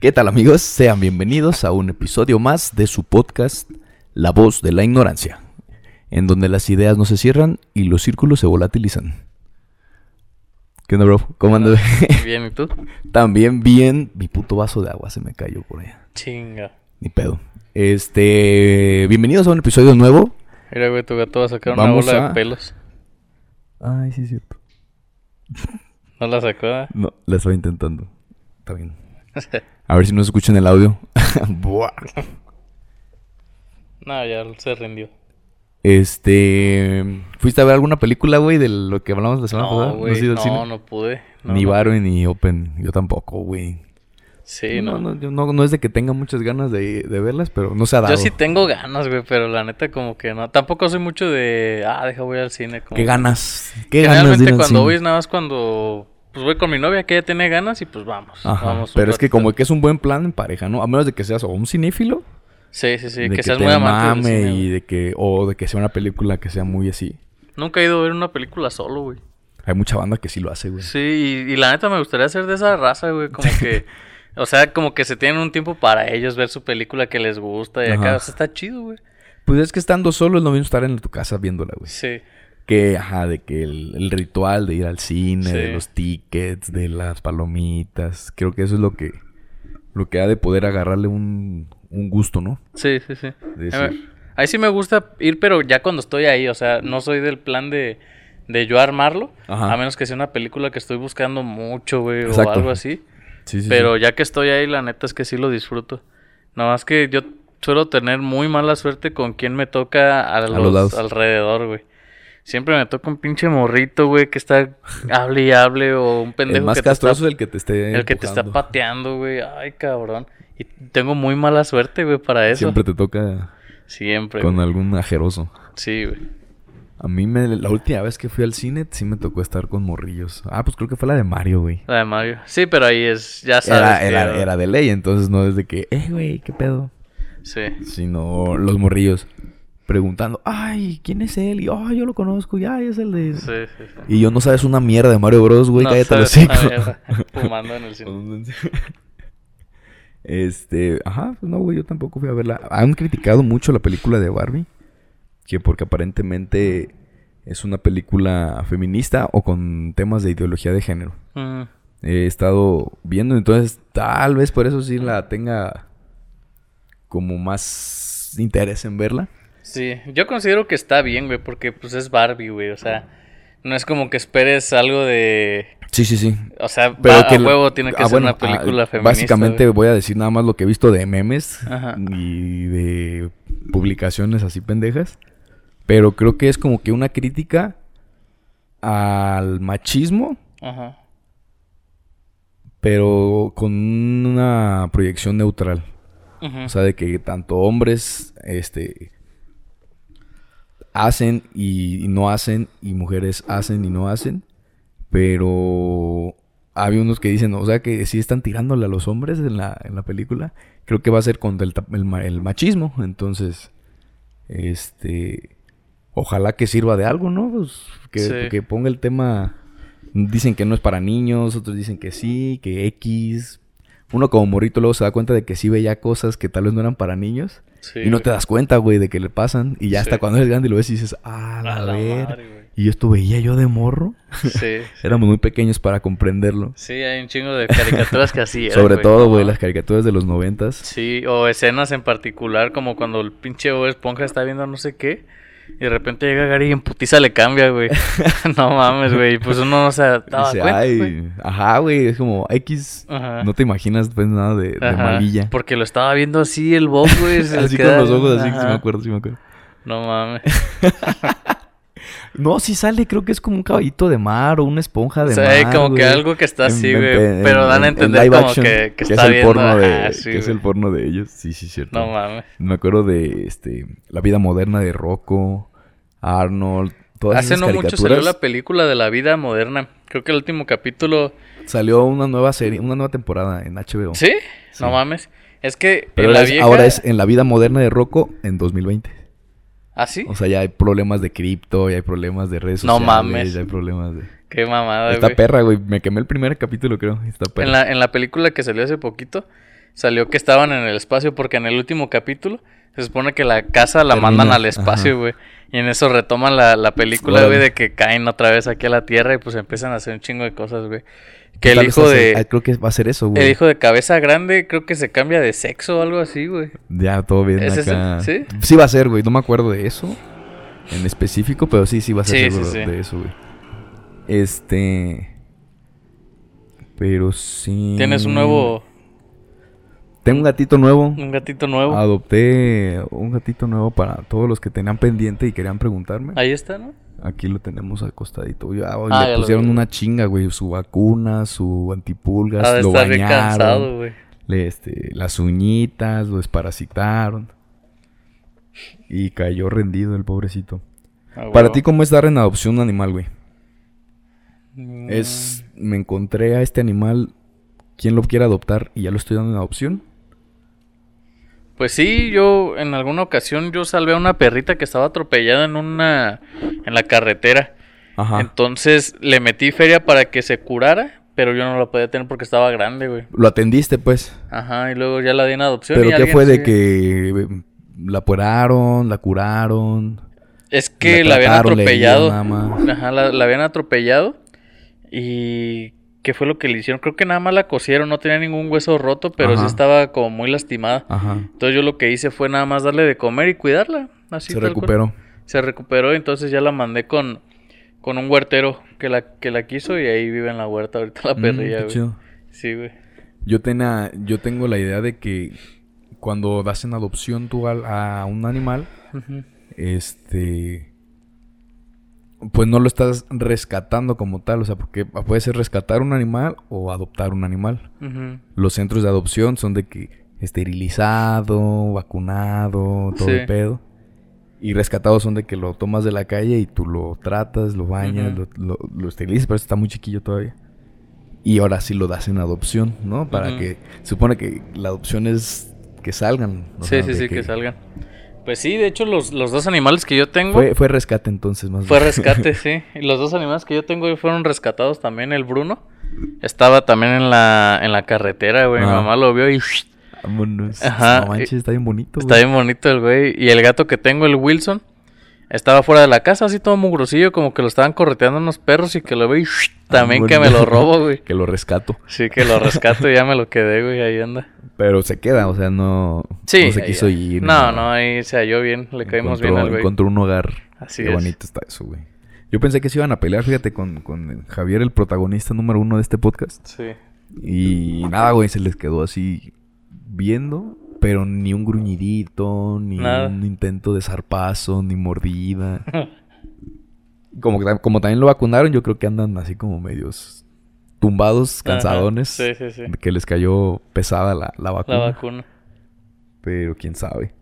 ¿Qué tal amigos? Sean bienvenidos a un episodio más de su podcast La voz de la ignorancia, en donde las ideas no se cierran y los círculos se volatilizan. ¿Qué onda, bro? ¿Cómo andas? Bien, ¿y tú? También bien. Mi puto vaso de agua se me cayó por allá. Chinga. Ni pedo. Este. Bienvenidos a un episodio nuevo. Mira, güey, tu gato va a sacar Vamos una bola a- de pelos. Ay, sí, es cierto. ¿No la sacó? eh? No, la estaba intentando. Está bien. A ver si no se escucha en el audio. Buah. no, ya se rindió. Este. ¿Fuiste a ver alguna película, güey, de lo que hablamos la semana No, pasada? güey, has ido al no, cine? no pude. No, ni no. Baro ni Open. Yo tampoco, güey. Sí, no, no. no, yo no, no es de que tenga muchas ganas de, de verlas, pero no se ha dado. Yo sí tengo ganas, güey, pero la neta como que no. Tampoco soy mucho de, ah, deja voy al cine. Como... ¿Qué ganas? ¿Qué ganas Generalmente cuando voy es nada más cuando, pues voy con mi novia que ella tiene ganas y pues vamos. Ajá, vamos pero es que como que es un buen plan en pareja, ¿no? A menos de que seas o un cinéfilo. Sí, sí, sí, de que, seas te muy amante mame y de que... O de que sea una película que sea muy así. Nunca he ido a ver una película solo, güey. Hay mucha banda que sí lo hace, güey. Sí, y, y la neta me gustaría ser de esa raza, güey, como que, o sea, como que se tienen un tiempo para ellos ver su película que les gusta y acá, o sea, está chido, güey. Pues es que estando solo es lo mismo estar en tu casa viéndola, güey. Sí, Que, ajá, de que el, el ritual de ir al cine, de los tickets, de las palomitas. Creo que eso es lo que... Lo que ha de poder agarrarle un, un gusto, ¿no? sí, sí, sí. De A ver, decir- Ahí sí me gusta ir, pero ya cuando estoy ahí, o sea, no soy del plan de, de yo armarlo, Ajá. a menos que sea una película que estoy buscando mucho, güey, o algo así. Sí, sí, pero sí. ya que estoy ahí, la neta es que sí lo disfruto. Nada más que yo suelo tener muy mala suerte con quien me toca a los, alrededor, güey. Siempre me toca un pinche morrito, güey, que está hable y hable o un pendejo El más que te está, castroso es el que te esté el que te está pateando, güey. Ay, cabrón. Y tengo muy mala suerte, güey, para eso. Siempre te toca Siempre. con güey. algún ajeroso. Sí, güey. A mí me, la última vez que fui al cine sí me tocó estar con morrillos. Ah, pues creo que fue la de Mario, güey. La de Mario. Sí, pero ahí es, ya sabes. Era, que- era, era de ley, entonces no es de que, eh, güey, ¿qué pedo? Sí. Sino los morrillos preguntando, ay, ¿quién es él? Y, ay, yo lo conozco, ya, es el de... Sí, sí, sí. Y yo no sabes una mierda de Mario Bros, güey, No cállate los. Fumando en el cine. Este, ajá, pues no, güey, yo tampoco fui a verla. Han criticado mucho la película de Barbie, que porque aparentemente es una película feminista o con temas de ideología de género. Mm. He estado viendo, entonces tal vez por eso sí la tenga como más interés en verla. Sí, yo considero que está bien, güey, porque pues es Barbie, güey, o sea, no es como que esperes algo de, Sí, sí, sí. o sea, Pero va- que a huevo tiene que ah, ser bueno, una película ah, feminista. Básicamente güey. voy a decir nada más lo que he visto de memes Ajá. y de publicaciones así pendejas. Pero creo que es como que una crítica al machismo, Ajá. pero con una proyección neutral. Ujú. O sea, de que tanto hombres este hacen y, y no hacen, y mujeres hacen y no hacen. Pero hay unos que dicen, o sea, que sí están tirándole a los hombres en la, en la película. Creo que va a ser contra el, el ma- el machismo. Entonces, este. Ojalá que sirva de algo, ¿no? Pues que, Sí. que ponga el tema. Dicen que no es para niños, otros dicen que sí, que X. Uno como morrito luego se da cuenta de que sí veía cosas que tal vez no eran para niños. Sí, y no te das cuenta, güey, de que le pasan. Y ya hasta Sí. cuando eres grande y lo ves y dices, ah, A la la ver. madre, güey. Y esto veía yo de morro. Sí. Éramos muy pequeños para comprenderlo. Sí, hay un chingo de caricaturas que así eran, Sobre todo, güey, las caricaturas de los noventas. Sí, o escenas en particular, como cuando el pinche Bob Esponja está viendo no sé qué. Y de repente llega Gary y en putiza le cambia, güey. no mames, güey. Pues uno no se daba Dice, cuenta, ay, güey. ajá, güey, es como X. Ajá. No te imaginas, pues, nada de, malilla. Porque lo estaba viendo así el Bob, güey. Así queda- con los ojos, así, sí Ajá. me acuerdo, sí me acuerdo. No mames. No, sí sale, creo que es como un caballito de mar o una esponja de hay mar. como que algo que está así, En- güey. en- Pero dan a en- en entender como action, que, que es está el viendo. porno de, sí, que es el porno de ellos. Sí, sí, cierto. No mames. Me acuerdo de este la vida moderna de Rocco, Arnold, todas Hace esas no mucho salió la película de la vida moderna. Creo que el último capítulo. Salió una nueva serie, una nueva temporada en HBO. ¿Sí? Sí. No mames. Es que Pero en la ahora, es, vieja... ahora es en la vida moderna de Rocco en 2020. ¿Ah, sí? O sea, ya hay problemas de cripto, ya hay problemas de redes No sociales, mames. ya hay problemas de... Qué mamada, Está güey. perra, güey. Me quemé el primer capítulo, creo. Está perra. En la, en la película que salió hace poquito, salió que estaban en el espacio porque en el último capítulo se supone que la casa la Termina, mandan al espacio, ajá. güey. Y en eso retoman la, la película, güey, de que caen otra vez aquí a la Tierra y pues empiezan a hacer un chingo de cosas, güey. Que el hijo hace- ah, de... Creo que va a ser eso, güey. El hijo de cabeza grande creo que se cambia de sexo o algo así, güey. Ya, todo bien ¿Ese es acá. sí? Sí va a ser, güey. No me acuerdo de eso en específico, pero sí, sí va a ser sí, seguro sí. de eso, güey. Este... Pero sí... Tienes un nuevo... Tengo un gatito nuevo. Un gatito nuevo. Adopté un gatito nuevo para todos los que tenían pendiente y querían preguntarme. Ahí está, ¿no? Aquí lo tenemos acostadito. Ah, le pusieron una chinga, güey. Su vacuna, su antipulgas, de lo cansado, bañaron. güey. le, este, las uñitas, lo desparasitaron. Y cayó rendido el pobrecito. Ah, Para ti, ¿cómo es dar en adopción un animal, güey? Mm, Es, me encontré a este animal, ¿quién lo quiere adoptar? Y ya lo estoy dando en adopción. Pues sí, yo en alguna ocasión yo salvé a una perrita que estaba atropellada en una en la carretera. Ajá. Entonces le metí feria para que se curara, pero yo no la podía tener porque estaba grande, güey. Lo atendiste, pues. Ajá, y luego ya la di en adopción. ¿Pero y qué fue de que eh, la operaron, la curaron? Es que la la, habían atropellado. dieron nada más? Ajá, la, la habían atropellado. Y ¿qué fue lo que le hicieron? Creo que nada más la cosieron, no tenía ningún hueso roto, pero sí estaba como muy lastimada. Ajá. Entonces yo lo que hice fue nada más darle de comer y cuidarla. Así Se cual. recuperó. Se recuperó, entonces ya la mandé con, con un huertero que la, que la quiso y ahí vive en la huerta ahorita la Mm, perrilla, güey. chido. Sí, güey. Yo, tenía, yo tengo la idea de que cuando das en adopción tú a, un animal, Ujú. este... Pues no lo estás rescatando como tal, o sea, porque puede ser rescatar un animal o adoptar un animal. Los centros de adopción son de que esterilizado, vacunado, todo Sí. el pedo. Y rescatados son de que lo tomas de la calle y tú lo tratas, lo bañas, lo, lo, lo esterilizas, pero está muy chiquillo todavía. Y ahora sí lo das en adopción, ¿no? Para que... Supone que la adopción es que salgan. o Sí, sea, sí, sí, que... salgan. Pues sí, de hecho los, los dos animales que yo tengo Fue, fue, fue rescate entonces, más bien. rescate, sí. Y los dos animales que yo tengo fueron rescatados también. El Bruno estaba también en la, en la carretera, güey. Mi Ah. mamá lo vio y Vámonos. Ajá, No manches, está bien bonito, está güey. bien bonito el güey. Y el gato que tengo, el Wilson, estaba fuera de la casa, así todo mugrosillo, como que lo estaban correteando unos perros y que lo veo y también que me lo robo, güey. Que lo rescato. Sí, que lo rescato y ya me lo quedé, güey, ahí anda. Pero se queda, o sea, no, Sí. no se quiso ir. No, no, ahí se halló bien, le caímos bien al güey. encontró un hogar. Así Qué es. bonito está eso, güey. Yo pensé que se iban a pelear, fíjate, con, con Javier, el protagonista número uno de este podcast. Sí. Y nada, güey, se les quedó así viendo, pero ni un gruñidito, ni Nada. un intento de zarpazo, ni mordida. como, también lo vacunaron, yo creo que andan así como medios tumbados, Ajá, cansadones. Sí, sí, sí. Que les cayó pesada la, la vacuna. La vacuna. Pero quién sabe.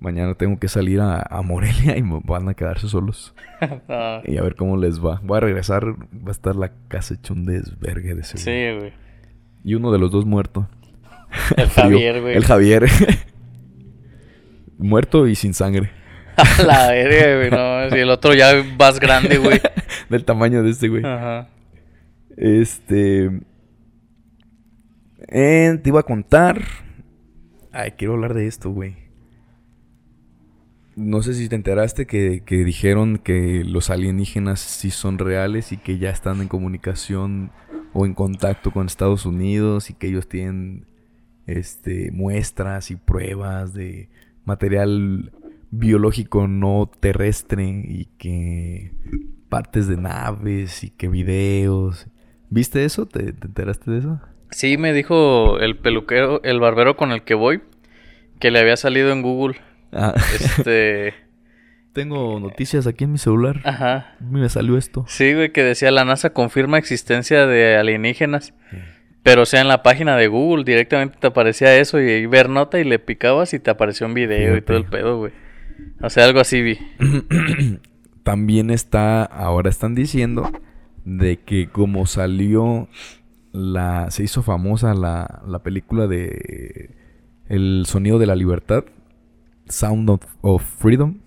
Mañana tengo que salir a, a Morelia y van a quedarse solos. No, Y a ver cómo les va. Voy a regresar, va a estar la casa hecha un desvergue de seguro. Sí, güey. Y uno de los dos muerto. El. Javier, güey. El Javier. muerto y sin sangre. A la verga, güey. No, si el otro ya más grande, güey. Del tamaño de este güey. Ajá. Este. eh, te iba a contar. Ay, quiero hablar de esto, güey. No sé si te enteraste que, que dijeron que los alienígenas sí son reales y que ya están en comunicación o en contacto con Estados Unidos y que ellos tienen este muestras y pruebas de material biológico no terrestre y que partes de naves y que videos. ¿Viste eso? ¿Te, te enteraste de eso? Sí, me dijo el peluquero, el barbero con el que voy, que le había salido en Google. Ah, Este. tengo noticias aquí en mi celular. Ajá. Me salió esto. Sí, güey, que decía la NASA confirma existencia de alienígenas. Pero o sea, en la página de Google directamente te aparecía eso y ver nota y le picabas y te apareció un video y todo el pedo, güey. O sea, algo así vi. También está, ahora están diciendo de que como salió la, se hizo famosa la, la película de El sonido de la libertad, Sound of, of Freedom,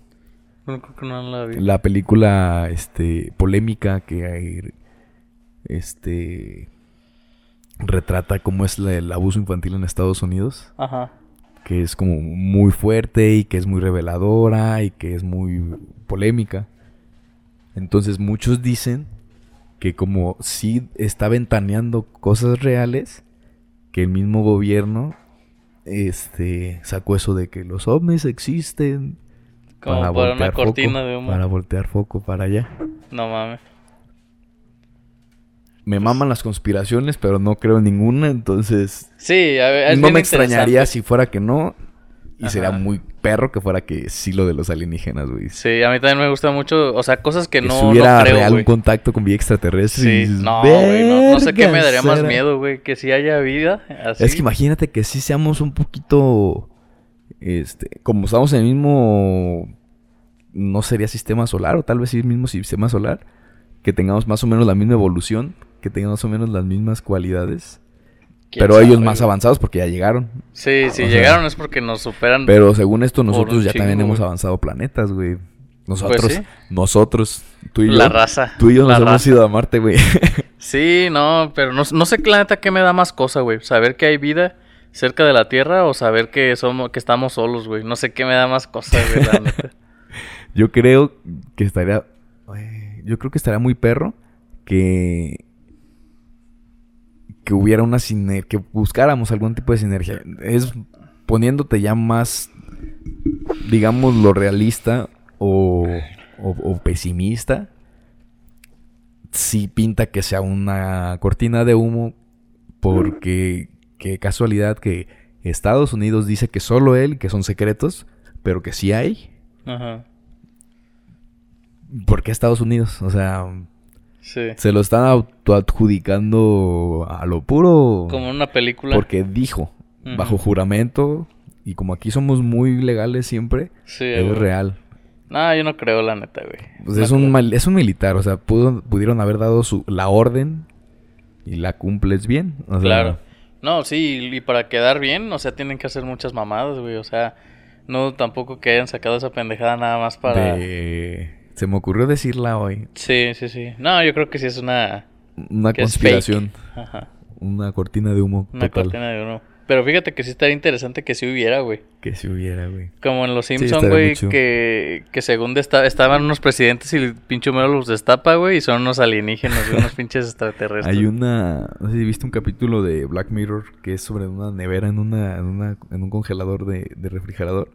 No creo que no la vi. la película este polémica que hay- este retrata cómo es la- el abuso infantil en Estados Unidos, Ajá. que es como muy fuerte y que es muy reveladora y que es muy polémica. Entonces muchos dicen que como sí está ventaneando cosas reales, que el mismo gobierno este sacó eso de que los ovnis existen Como para, una foco, cortina de humo. para voltear foco para allá. No mames. Me maman las conspiraciones, pero no creo en ninguna, entonces Sí, a ver, no me extrañaría si fuera que no. Y sería muy perro que fuera que sí lo de los alienígenas, güey. Sí, a mí también me gusta mucho, o sea, cosas que, que no, hubiera no creo, real un contacto con vida extraterrestre. y Sí, dices, no, güey, no, no sé qué me "Verga, daría más será". miedo, güey, que si haya vida, así. Es que imagínate que sí seamos un poquito. Este. Como estamos en el mismo. No sería sistema solar, o tal vez sí el mismo sistema solar. Que tengamos más o menos la misma evolución. Que tengamos más o menos las mismas cualidades. ¿Quién Pero sabe, ellos más avanzados porque ya llegaron. Sí, si o sea, llegaron es porque nos superan. Pero según esto, nosotros ya también hemos avanzado planetas, güey. Nosotros, Pues sí. nosotros, tú y yo. la raza. Tú y yo nos la hemos ido a Marte, güey. Sí, no, pero no, no sé la neta qué me da más cosa, güey. Saber que hay vida cerca de la Tierra o saber que somos, que estamos solos, güey. No sé qué me da más cosa, güey, la neta. Yo creo que estaría. Yo creo que estaría muy perro que. Que hubiera una sinergia. Que buscáramos algún tipo de sinergia. Es poniéndote ya más. Digamos lo realista o, o, o pesimista. Sí pinta que sea una cortina de humo. Porque. Qué casualidad que Estados Unidos dice que solo él, que son secretos. Pero que sí hay. Ajá. ¿Por qué Estados Unidos? O sea, Sí. se lo están autoadjudicando a lo puro. Como en una película. Porque dijo, bajo juramento, y como aquí somos muy legales siempre, Sí, es güey. real. No, yo no creo, la neta, güey. Pues No es, un mal- es un militar, o sea, pudo- pudieron haber dado su, la orden y la cumples bien. O sea, Claro. No, sí, y para quedar bien, o sea, tienen que hacer muchas mamadas, güey. O sea, no tampoco que hayan sacado esa pendejada nada más para... de- Se me ocurrió decirla hoy. Sí, sí, sí. No, yo creo que sí es una... Una conspiración. Ajá. una cortina de humo Una total. cortina de uno. Pero fíjate que sí estaría interesante que sí hubiera, güey. Que si hubiera, güey. Como en Los Sí, Simpsons, güey, que, que según desta- estaban unos presidentes y el pinche Homero los destapa, güey, y son unos alienígenas, güey, unos pinches extraterrestres. Hay una, no sé si viste un capítulo de Black Mirror que es sobre una nevera en una, en una, en un congelador de, de refrigerador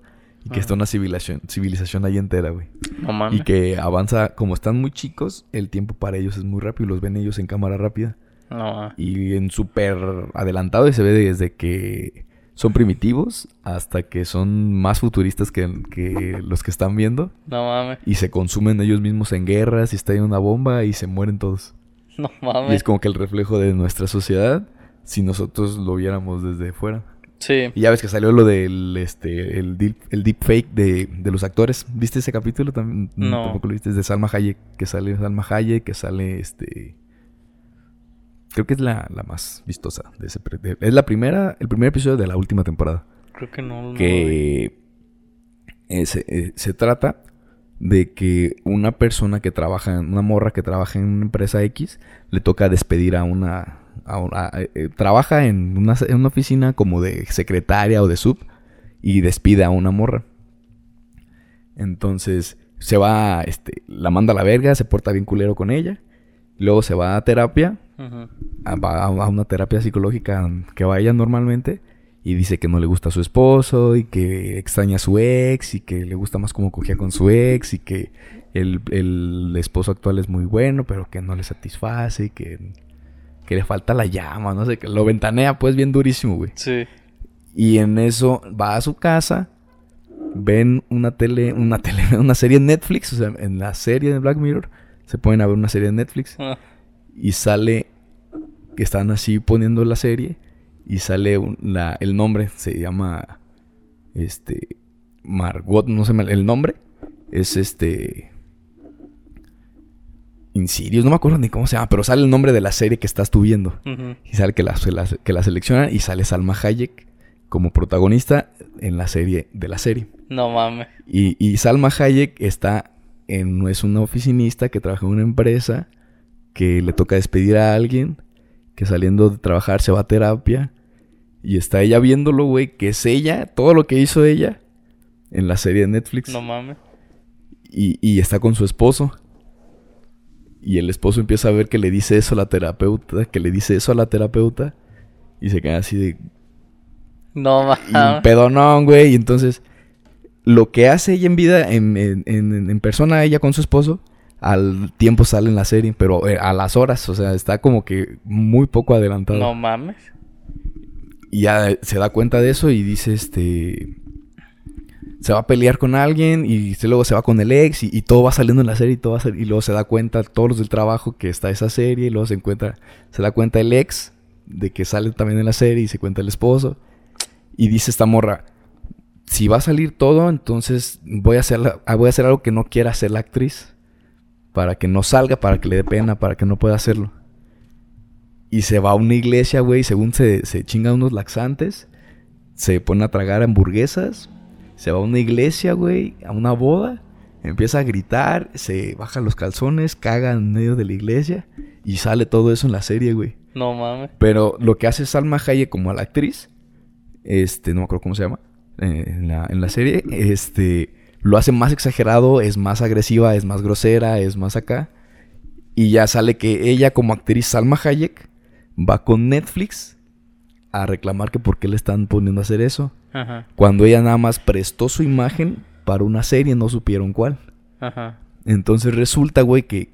y que Ajá. está una civilización, civilización ahí entera, güey. No mames. Y que avanza, como están muy chicos, el tiempo para ellos es muy rápido, los ven ellos en cámara rápida No mames. y en súper adelantado y se ve desde que son primitivos hasta que son más futuristas que, que los que están viendo No mames. y se consumen ellos mismos en guerras y está en una bomba y se mueren todos. No Y mames. es como que el reflejo de nuestra sociedad si nosotros lo viéramos desde fuera. Sí. Y ya ves que salió lo del este el deep, el deepfake de, de los actores. ¿Viste ese capítulo también? No. Tampoco lo viste. Es de Salma Hayek. Que sale Salma Hayek, que sale este. Creo que es la, la más vistosa de ese de- es la primera, el primer episodio de la última temporada. Creo que no. no. Que eh, se, eh, se trata de que una persona que trabaja, una morra que trabaja en una empresa X, le toca despedir a una... a eh, eh, trabaja en una, en una oficina como de secretaria o de sub y despide a una morra. Entonces se va, este, la manda a la verga, se porta bien culero con ella. Luego se va a terapia Ujú. a, va a una terapia psicológica que vaya normalmente y dice que no le gusta a su esposo y que extraña a su ex y que le gusta más como cogía con su ex y que el, el esposo actual es muy bueno pero que no le satisface y que, que le falta la llama, no sé, que lo ventanea pues bien durísimo, güey. Sí. Y en eso va a su casa, ven una tele, una tele, una serie en Netflix, o sea, en la serie de Black Mirror, se a ver una serie de Netflix Ah, y sale que están así poniendo la serie y sale un- la, el nombre se llama este Margot no sé el nombre es este Insidious no me acuerdo ni cómo se llama pero sale el nombre de la serie que estás tú viendo y sale que la, la- que la seleccionan y sale Salma Hayek como protagonista en la serie de la serie No mames. y, y Salma Hayek está en, es una oficinista que trabaja en una empresa que le toca despedir a alguien, que saliendo de trabajar se va a terapia y está ella viéndolo, güey, que es ella, todo lo que hizo ella en la serie de Netflix. No mames. Y, y está con su esposo. Y el esposo empieza a ver que le dice eso a la terapeuta, que le dice eso a la terapeuta. Y se queda así de... No mames. pedonón, güey. Y entonces, lo que hace ella en vida, en, en- en- en persona, ella con su esposo, al tiempo sale en la serie, pero eh, a las horas, o sea, está como que muy poco adelantado. No mames. Y ya eh, se da cuenta de eso y dice, este... Se va a pelear con alguien y luego se va con el ex y, todo va saliendo en la serie y todo y luego se da cuenta todos los del trabajo que está esa serie y luego se encuentra, se da cuenta el ex de que sale también en la serie y se cuenta el esposo y dice esta morra, si va a salir todo, entonces voy a hacer, ah, voy a hacer algo que no quiera hacer la actriz para que no salga, para que le dé pena, para que no pueda hacerlo. Y se va a una iglesia, güey, según se, se chinga unos laxantes, se pone a tragar hamburguesas, se va a una iglesia, güey, a una boda, empieza a gritar, se baja los calzones, caga en medio de la iglesia y sale todo eso en la serie, güey. No mames. Pero lo que hace Salma Hayek como a la actriz, este, no me acuerdo cómo se llama, eh, en, la, en la serie, este, lo hace más exagerado, es más agresiva, es más grosera, es más acá. Y ya sale que ella como actriz Salma Hayek va con Netflix a reclamar que por qué le están poniendo a hacer eso. Ajá. Cuando ella nada más prestó su imagen para una serie, no supieron cuál. Ajá. Entonces resulta, güey, que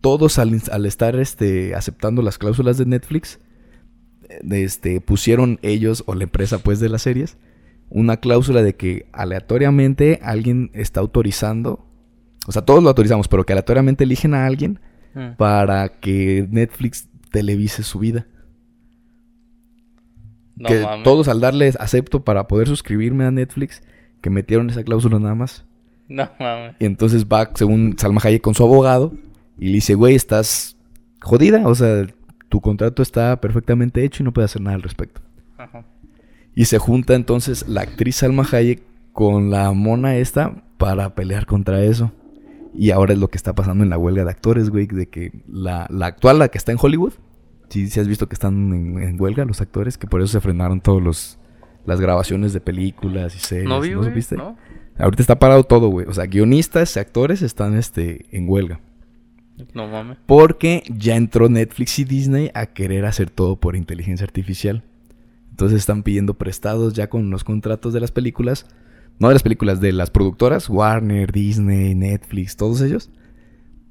todos al, al estar este, aceptando las cláusulas de Netflix, este, pusieron ellos o la empresa pues de las series una cláusula de que aleatoriamente alguien está autorizando, o sea, todos lo autorizamos, pero que aleatoriamente eligen a alguien Mm. para que Netflix televise su vida. No que mames. todos al darle acepto para poder suscribirme a Netflix, que metieron esa cláusula nada más. No mames. Y entonces va, según Salma Hayek, con su abogado y le dice, güey, estás jodida. O sea, tu contrato está perfectamente hecho y no puedes hacer nada al respecto. Ajá. Y se junta entonces la actriz Salma Hayek con la mona esta para pelear contra eso. Y ahora es lo que está pasando en la huelga de actores, güey, de que la, la actual, la que está en Hollywood, sí, sí has visto que están en, en huelga los actores, que por eso se frenaron todos los las grabaciones de películas y series. No vi? ¿No? Ahorita está parado todo, güey. O sea, guionistas, actores están este, en huelga. No mames. Porque ya entró Netflix y Disney a querer hacer todo por inteligencia artificial. Entonces están pidiendo prestados ya con los contratos de las películas. No de las películas, de las productoras. Warner, Disney, Netflix, todos ellos.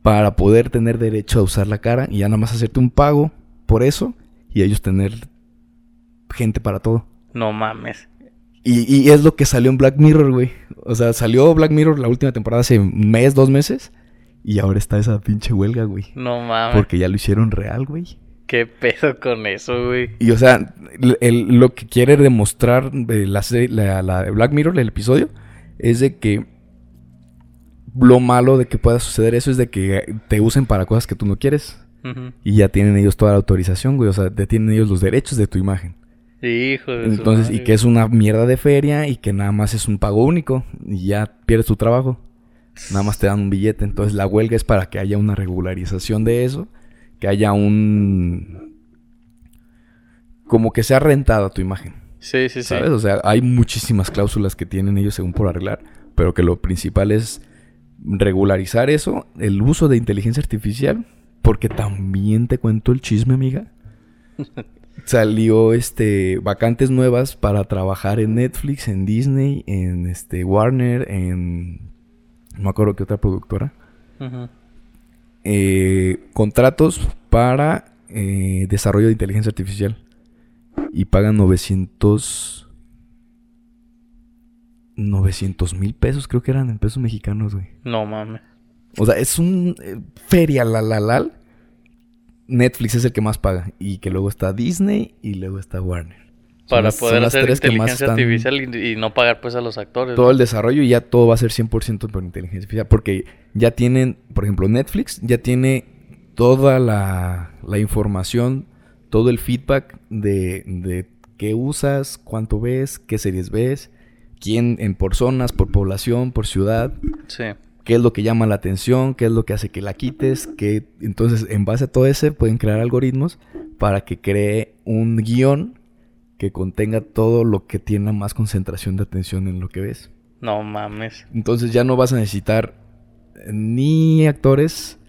Para poder tener derecho a usar la cara y ya nada más hacerte un pago por eso. Y ellos tener gente para todo. No mames. Y, y es lo que salió en Black Mirror, güey. O sea, salió Black Mirror la última temporada hace un mes, dos meses. Y ahora está esa pinche huelga, güey. No mames. Porque ya lo hicieron real, güey. ¿Qué pedo con eso, güey? Y o sea, el- el- lo que quiere demostrar de la, Black Mirror, el episodio, es de que lo malo de que pueda suceder eso es de que te usen para cosas que tú no quieres. Y ya tienen ellos toda la autorización, güey. O sea, te tienen ellos los derechos de tu imagen. Hijo de Entonces, y que es una mierda de feria y que nada más es un pago único y ya pierdes tu trabajo. Nada más te dan un billete. Entonces, la huelga es para que haya una regularización de eso, que haya un. como que sea rentada tu imagen. Sí, sí, sí. ¿Sabes? O sea, hay muchísimas cláusulas que tienen ellos según por arreglar, pero que lo principal es regularizar eso, el uso de inteligencia artificial, porque también te cuento el chisme, amiga. Salió este vacantes nuevas para trabajar en Netflix, en Disney, en este Warner, en no me acuerdo qué otra productora. Eh, contratos para eh, desarrollo de inteligencia artificial. Y pagan 900... 900 mil pesos, creo que eran en pesos mexicanos, güey. No mames. O sea, es un eh, feria la la la. Netflix es el que más paga. Y que luego está Disney y luego está Warner. Son Para las- poder hacer inteligencia artificial y, y no pagar pues a los actores. todo ¿no? el desarrollo y ya todo va a ser 100% por inteligencia artificial. Porque ya tienen, por ejemplo, Netflix ya tiene toda la, la información, todo el feedback de, de qué usas, cuánto ves, qué series ves, quién en por zonas, por población, por ciudad. Sí. Qué es lo que llama la atención, qué es lo que hace que la quites, que entonces en base a todo ese pueden crear algoritmos para que cree un guion que contenga todo lo que tiene más concentración de atención en lo que ves. No mames. Entonces ya no vas a necesitar ni actores,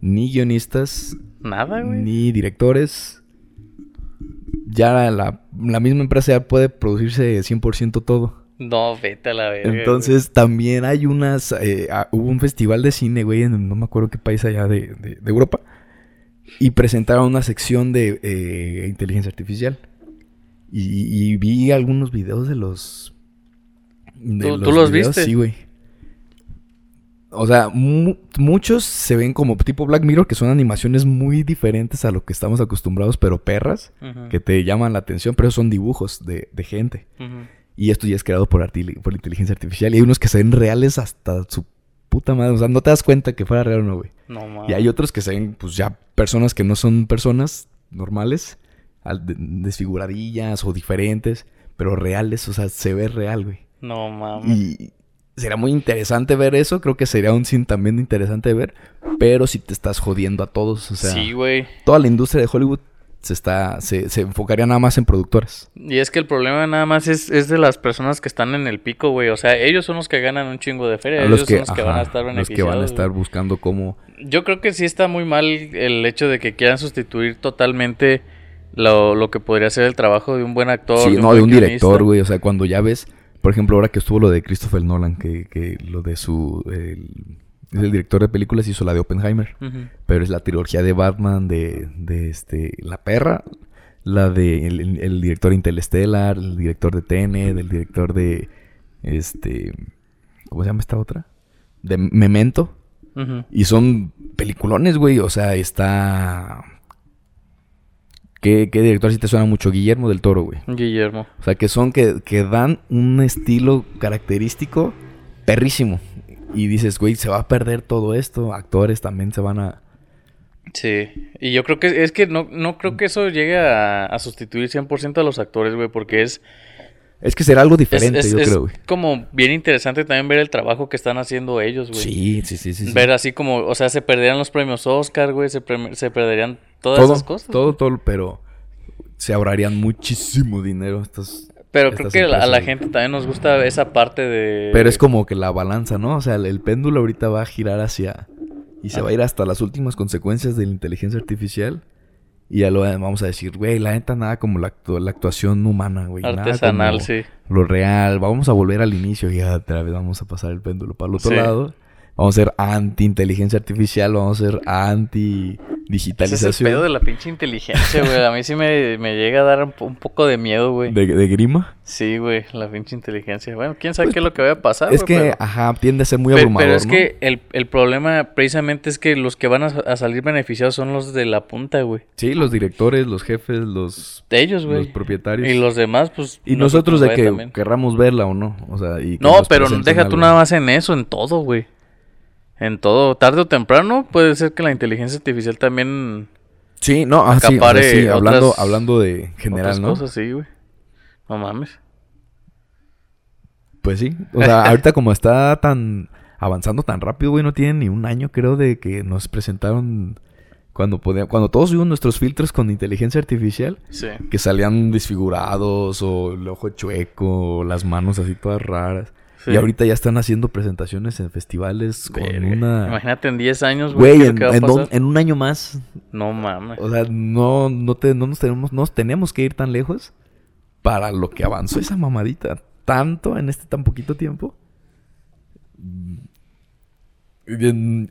ni guionistas, Nada, güey. ni directores. Ya la, la misma empresa ya puede producirse 100% todo. No, vete a la verga. Entonces también hay unas... eh, ah, hubo un festival de cine, güey, en no me acuerdo qué país allá de, de- de Europa. Y presentaron una sección de eh, inteligencia artificial. Y, y vi algunos videos de los... de ¿Tú- tú los videos, viste? Sí, güey. O sea, mu- muchos se ven como tipo Black Mirror, que son animaciones muy diferentes a lo que estamos acostumbrados, pero perras, que te llaman la atención, pero son dibujos de, de gente. ujú. Y esto ya es creado por, por inteligencia artificial. Y hay unos que se ven reales hasta su puta madre. O sea, no te das cuenta que fuera real o no, güey. No mames. Y hay otros que se ven, pues ya personas que no son personas normales, al- de- desfiguradillas o diferentes, pero reales. O sea, se ve real, güey. No mames. Y será muy interesante ver eso. Creo que sería un sin también interesante ver. Pero si te estás jodiendo a todos. O sea, sí, güey. toda la industria de Hollywood se está se, se enfocaría nada más en productores. Y es que el problema nada más es, es de las personas que están en el pico, güey. O sea, ellos son los que ganan un chingo de feria. A ellos los que, son los que van a estar los beneficiados. que van a estar buscando cómo Yo creo que sí está muy mal el hecho de que quieran sustituir totalmente lo, lo que podría ser el trabajo de un buen actor. Sí, no, de un director, güey. O sea, cuando ya ves, por ejemplo, ahora que estuvo lo de Christopher Nolan, que, que lo de su. el- es el director de películas, hizo la de Oppenheimer. Pero es la trilogía de Batman, de, de este. La perra. La de el, el- director Interstellar, el director de Tenet, el director de. Este. ¿Cómo se llama esta otra? De Memento. Y son peliculones, güey. O sea, está. ¿Qué, qué director sí te suena mucho? Guillermo del Toro, güey. Guillermo. O sea, que son que, que dan un estilo característico perrísimo. Y dices, güey, se va a perder todo esto. Actores también se van a. Sí, y yo creo que es que no, no creo que eso llegue a, a sustituir 100% a los actores, güey, porque es, Es que será algo es, diferente, es- yo es creo, güey. como bien interesante también ver el trabajo que están haciendo ellos, güey. Sí, sí, sí, sí. sí. Ver así como, o sea, se perderían los premios Oscar, güey, se, se perderían todas todo, esas cosas. todo, todo, pero se ahorrarían muchísimo dinero estos. Pero creo que a la- gente también nos gusta esa parte de... Pero es como que la balanza, ¿no? O sea, el, el péndulo ahorita va a girar hacia... Y se Ah. va a ir hasta las últimas consecuencias de la inteligencia artificial. Y ya lo vamos a decir, güey, la neta nada como la, actu- la actuación humana, güey. nada Artesanal, como sí. Lo real. Vamos a volver al inicio y otra vez vamos a pasar el péndulo para el otro Sí. lado. Vamos a ser anti-inteligencia artificial, vamos a ser Ese es el anti-digitalización. pedo de la pinche inteligencia, güey. A mí sí me, me llega a dar un, po- un poco de miedo, güey. de, de grima. Sí, güey, la pinche inteligencia. Bueno, quién sabe Pues, qué es lo que vaya a pasar, es que, pero- ajá, tiende a ser muy abrumador, Pero es ¿no? que el, el problema precisamente es que los que van a, a salir beneficiados son los de la punta, güey. Sí, los directores, los jefes, los, De ellos, los güey. propietarios. Y los demás, pues... Y nosotros de que también. querramos verla o no. O sea, y que No, pero deja tú nada más en eso, en todo, güey. En todo, tarde o temprano puede ser que la inteligencia artificial también... Sí, no, ah, sí, o sea, acapare sí, hablando, otras- hablando de general, otras ¿no? cosas, sí, güey. No mames. Pues sí. O sea, ahorita como está tan avanzando tan rápido, güey, no tiene ni un año, creo, de que nos presentaron cuando podía, cuando todos vimos nuestros filtros con inteligencia artificial, Sí. que salían desfigurados o el ojo chueco, o las manos así todas raras. Sí. Y ahorita ya están haciendo presentaciones en festivales con Verga. una Imagínate en 10 años, güey. Güey, ¿qué es lo en, en un, pasar? en un año más No mames. O sea, no, no, te, no nos tenemos, no nos tenemos que ir tan lejos para lo que avanzó esa mamadita tanto en este tan poquito tiempo. Mm,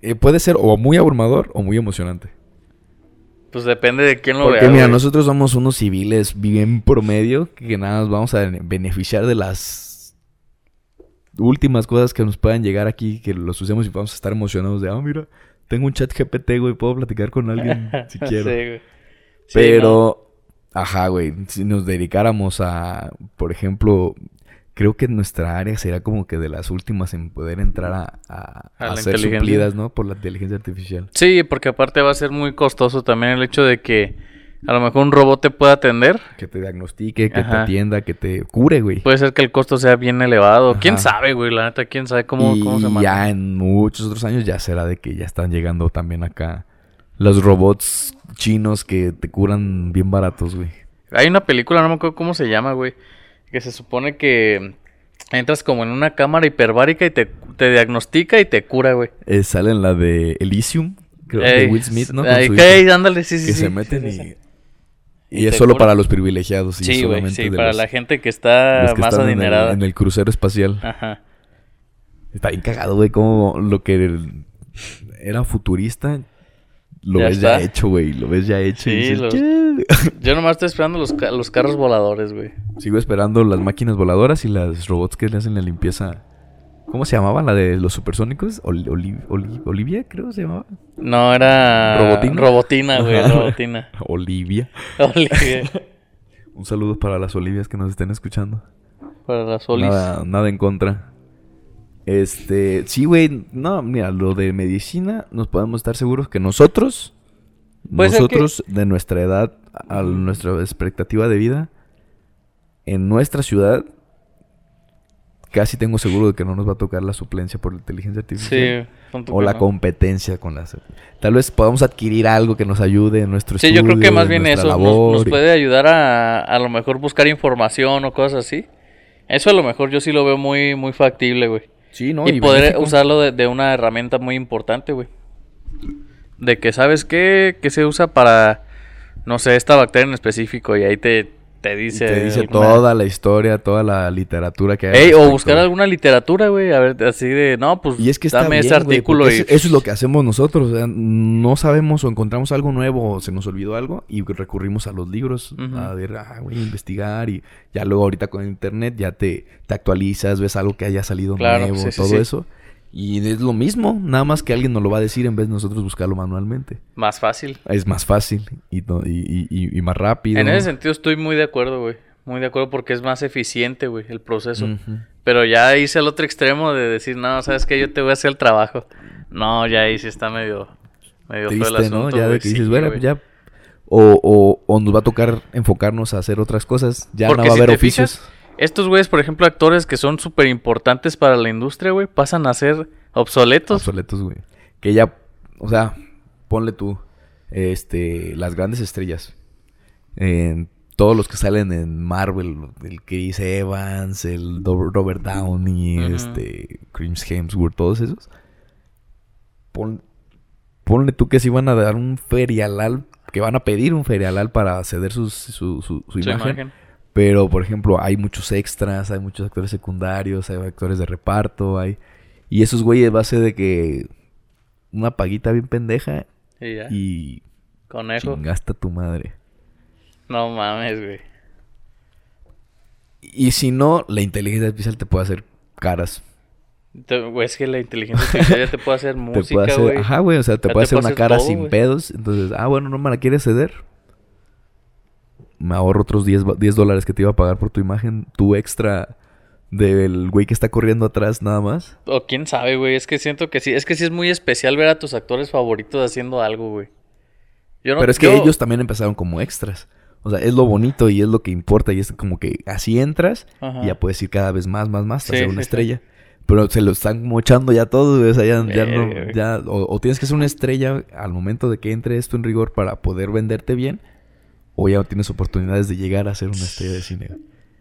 eh, puede ser o muy abrumador o muy emocionante. Pues depende de quién lo Porque vea, mira, güey. nosotros somos unos civiles bien promedio que nada más vamos a beneficiar de las últimas cosas que nos puedan llegar aquí, que los usemos y vamos a estar emocionados de, ah, mira, tengo un chat GPT, güey, puedo platicar con alguien si quiero. Sí, güey. Sí, Pero, ajá, güey, si nos dedicáramos a, por ejemplo, creo que nuestra área sería como que de las últimas en poder entrar a, a- A ser suplidas, ¿no? Por la inteligencia artificial. Sí, porque aparte va a ser muy costoso también el hecho de que A lo mejor un robot te puede atender. Que te diagnostique, que te atienda, que te cure, güey. Puede ser que el costo sea bien elevado. ¿Quién sabe, güey? La neta, ¿quién sabe cómo, y cómo se maneja? ya en muchos otros años ya será de que ya están llegando también acá los robots chinos que te curan bien baratos, güey. Hay una película, no me acuerdo cómo se llama, güey. Que se supone que entras como en una cámara hiperbárica y te, te diagnostica y te cura, güey. Eh, sale en la de Elysium, creo, de Ey, Will Smith, ¿no? Ay, hijo, ándale, sí, sí, que sí. se meten sí, y... Y Y es solo para los privilegiados. Y Sí, güey, solamente sí, para los- la gente que está que más están en el- adinerada. En el, crucero espacial. Ajá. Está bien cagado, güey, como lo que era futurista, lo Ya ves ya hecho, güey. Lo ves ya hecho. y Sí, dices, los- "Ya". Yo nomás estoy esperando los, ca- los carros voladores, güey. Sigo esperando las máquinas voladoras y las robots que le hacen la limpieza. ¿Cómo se llamaba? La de los supersónicos. Oli- Oli- Oli- Olivia, creo se llamaba. No, era... ¿Robotina? Robotina, güey, robotina. Olivia. Olivia. Un saludo para las Olivias que nos estén escuchando. Para las solis. Nada, nada en contra. Este, sí, güey, no, mira, lo de medicina, nos podemos estar seguros que nosotros, Puede ser nosotros de nuestra edad, a nuestra expectativa de vida, en nuestra ciudad, casi tengo seguro de que no nos va a tocar la suplencia por la inteligencia artificial. Sí, O la no. competencia con las... Tal vez podamos adquirir algo que nos ayude en nuestro Sí, yo creo que más en bien eso nos, puede ayudar a a lo mejor buscar información o cosas así. Eso a lo mejor yo sí lo veo muy muy factible, güey. Sí, ¿no? y, poder benéfico. usarlo de, de una herramienta muy importante, güey. De que, ¿sabes qué? Que se usa para, no sé, esta bacteria en específico y ahí te, te dice... te dice alguna- toda la historia, toda la literatura que hay. Ey, o buscar alguna literatura, güey, a ver, así de, no, pues Y es que está dame bien, ese artículo y... eso, eso es lo que hacemos nosotros. o sea, no sabemos o encontramos algo nuevo o se nos olvidó algo y recurrimos a los libros a ver, ah, güey, investigar y ya luego ahorita con internet ya te, te actualizas, ves algo que haya salido Claro, nuevo, sí, sí, todo sí. eso. Y es lo mismo, nada más que alguien nos lo va a decir en vez de nosotros buscarlo manualmente. Más fácil. Es más fácil y, no- y, y- más rápido. En ese sentido estoy muy de acuerdo, güey. Muy de acuerdo porque es más eficiente, güey, el proceso. Pero ya hice al otro extremo de decir, no, ¿sabes qué? Yo te voy a hacer el trabajo. No, ya ahí sí está medio... Medio feo el Triste, ¿no? asunto, Ya de que dices, Sí, bueno, güey. ya. O, o, o nos va a tocar enfocarnos a hacer otras cosas. Ya Porque no va a haber oficios. fijas, estos güeyes, por ejemplo, actores que son súper importantes para la industria, güey, pasan a ser obsoletos. obsoletos, güey. Que ya, o sea, ponle tú, este, las grandes estrellas. Todos los que salen en Marvel, el Chris Evans, el Robert Downey, Ujú. este, Chris Hemsworth, todos esos. Pon- ponle tú que si van a dar un ferialal, que van a pedir un ferialal para ceder sus- su, su- su Su imagen. imagen. Pero, por ejemplo, hay muchos extras, hay muchos actores secundarios, hay actores de reparto, hay... Y esos güeyes va a ser de que una paguita bien pendeja Y ya. y Conejo. chingaste a tu madre. No mames, güey. Y si no, la inteligencia artificial te puede hacer caras. Te- güey, es que la inteligencia artificial ya te puede hacer te música, puede hacer, güey. ajá, güey, o sea, te puede te hacer puede una hacer cara todo, sin güey. pedos. Entonces, ah, bueno, no me la quieres ceder. Me ahorro otros 10, ba- 10 dólares que te iba a pagar por tu imagen, tu extra del güey que está corriendo atrás nada más. O quién sabe, güey. Es que siento que sí. Es que sí es muy especial ver a tus actores favoritos haciendo algo, güey. Yo no- Pero es que yo- ellos también empezaron como extras. O sea, es lo bonito y es lo que importa. Y es como que así entras Ajá. y ya puedes ir cada vez más, más, más hasta Sí, ser una sí, sí. estrella. Pero se lo están mochando ya todo, güey. O sea, ya, ya no. Ya, o, o tienes que ser una estrella al momento de que entre esto en rigor para poder venderte bien. O ya no tienes oportunidades de llegar a ser una estrella de cine.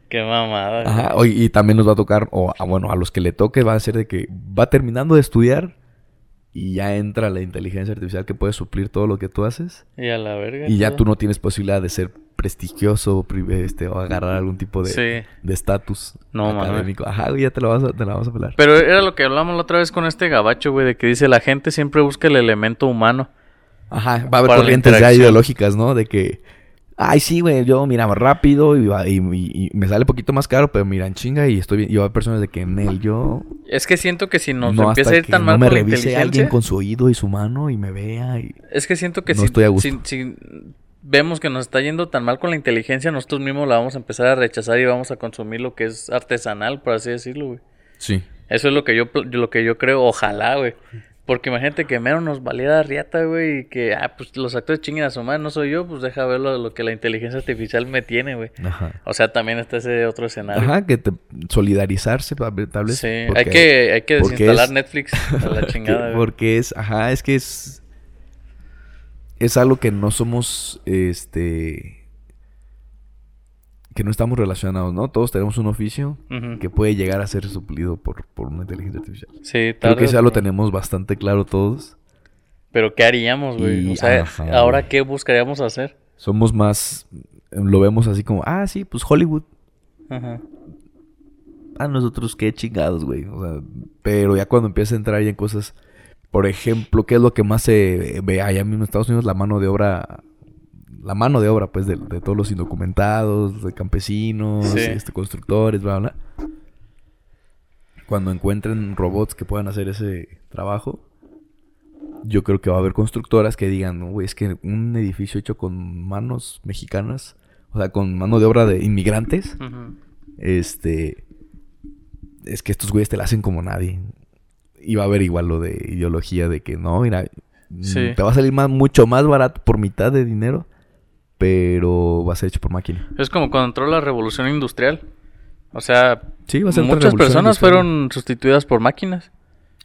Qué mamada. güey. Ajá. y también nos va a tocar, o a, bueno, a los que le toque va a ser de que va terminando de estudiar y ya entra la inteligencia artificial que puede suplir todo lo que tú haces. Y a la verga. Y ya todo. tú no tienes posibilidad de ser prestigioso este, o agarrar algún tipo de Sí. estatus No, académico. Ajá, güey, ya te la vas a, te la vas a pelar. Pero era lo que hablamos la otra vez con este gabacho, güey, de que dice la gente siempre busca el elemento humano. Ajá, va a haber corrientes ya ideológicas, ¿no? De que, ay, sí, güey, yo mira rápido y, va- y- y- y me sale poquito más caro, pero mira en chinga y estoy bien. Y va a personas de que en él yo Es que siento que si nos no empieza a ir tan no mal me con la revise inteligencia, alguien con su oído y su mano y me vea y es que siento que No si, estoy a gusto. si- si vemos que nos está yendo tan mal con la inteligencia, nosotros mismos la vamos a empezar a rechazar y vamos a consumir lo que es artesanal, por así decirlo, güey. sí. Eso es lo que yo lo que yo creo, ojalá, güey. Porque imagínate que menos nos valiera riata, güey, y que, ah, pues los actores chinguen a su madre, no soy yo, pues deja ver lo, lo que la inteligencia artificial me tiene, güey. Ajá. O sea, también está ese otro escenario. Ajá, que te solidarizarse, tal vez. Sí, hay que, hay que desinstalar es- Netflix a la chingada, güey. porque es, ajá, es que es es algo que no somos este que no estamos relacionados, ¿no? Todos tenemos un oficio que puede llegar a ser suplido por, por una inteligencia artificial. Sí, Creo tarde que ya lo tenemos bastante claro todos. Pero ¿qué haríamos, güey? O sea, ajá, ¿ahora güey. qué buscaríamos hacer? Somos más lo vemos así como, ah, sí, pues Hollywood. Ajá. Ah, nosotros qué chingados, güey. O sea, pero ya cuando empieza a entrar ya en cosas, por ejemplo, ¿qué es lo que más se ve allá mismo en Estados Unidos? La mano de obra, la mano de obra, pues, de, de todos los indocumentados, de campesinos, Sí. este, constructores, bla, bla. Cuando encuentren robots que puedan hacer ese trabajo, yo creo que va a haber constructoras que digan, "No, güey, es que un edificio hecho con manos mexicanas, o sea, con mano de obra de inmigrantes, este. Es que estos güeyes te la hacen como nadie. Y va a haber igual lo de ideología de que no, mira, Sí. te va a salir más, mucho más barato por mitad de dinero, pero va a ser hecho por máquina. Es como cuando entró la revolución industrial. O sea, Sí, va a ser otra muchas personas industrial. fueron sustituidas por máquinas.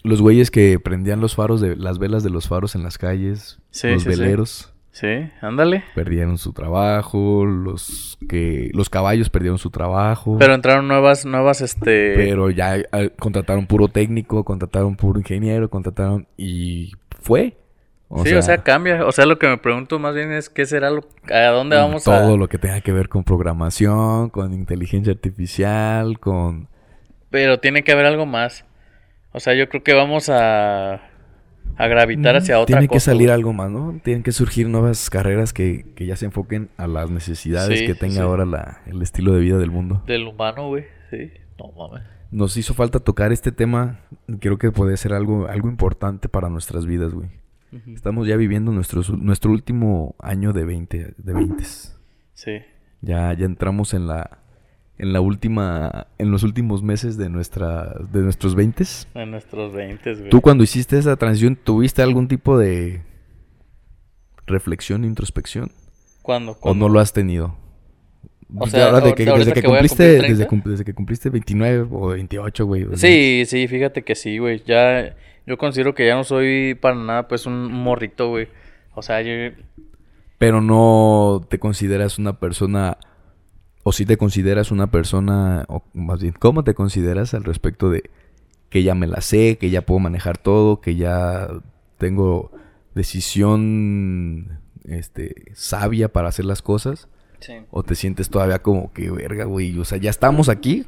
Los güeyes que prendían los faros de las velas de los faros en las calles, Sí, los sí, sí. veleros Sí, ándale. perdieron su trabajo, los que los caballos perdieron su trabajo. Pero entraron nuevas, nuevas, este... Pero ya eh, contrataron puro técnico, contrataron puro ingeniero, contrataron y fue. Sí, o sea, cambia. O sea, lo que me pregunto más bien es qué será lo... ¿A dónde vamos a...? todo lo que tenga que ver con programación, con inteligencia artificial, con Pero tiene que haber algo más. O sea, yo creo que vamos a... A gravitar hacia otra tiene cosa. que salir algo más, ¿no? Tienen que surgir nuevas carreras que, que ya se enfoquen a las necesidades Sí, que tenga sí. ahora la- el estilo de vida del mundo. Del humano, güey. Sí. No mames. Nos hizo falta tocar este tema, creo que puede ser algo algo importante para nuestras vidas, güey. Estamos ya viviendo nuestro, nuestro último año de 20, de 20. Sí. Ya, ya entramos en la en la última en los últimos meses de nuestra de nuestros 20. En nuestros 20, güey. Tú cuando hiciste esa transición tuviste algún tipo de reflexión, introspección ¿Cuándo? o ¿Cuándo? no lo has tenido? O sea, ahora de que, desde que cumpliste desde, 30. cum- desde que cumpliste 29 o 28, güey. o Sí, sí, fíjate que sí, güey. Ya, yo considero que ya no soy para nada, pues, un morrito, güey. O sea, yo... Pero no te consideras una persona o si te consideras una persona o más bien, ¿cómo te consideras al respecto de que ya me la sé, que ya puedo manejar todo, que ya tengo decisión este sabia para hacer las cosas? Sí. ¿O te sientes todavía como que verga, güey? O sea, ya estamos aquí,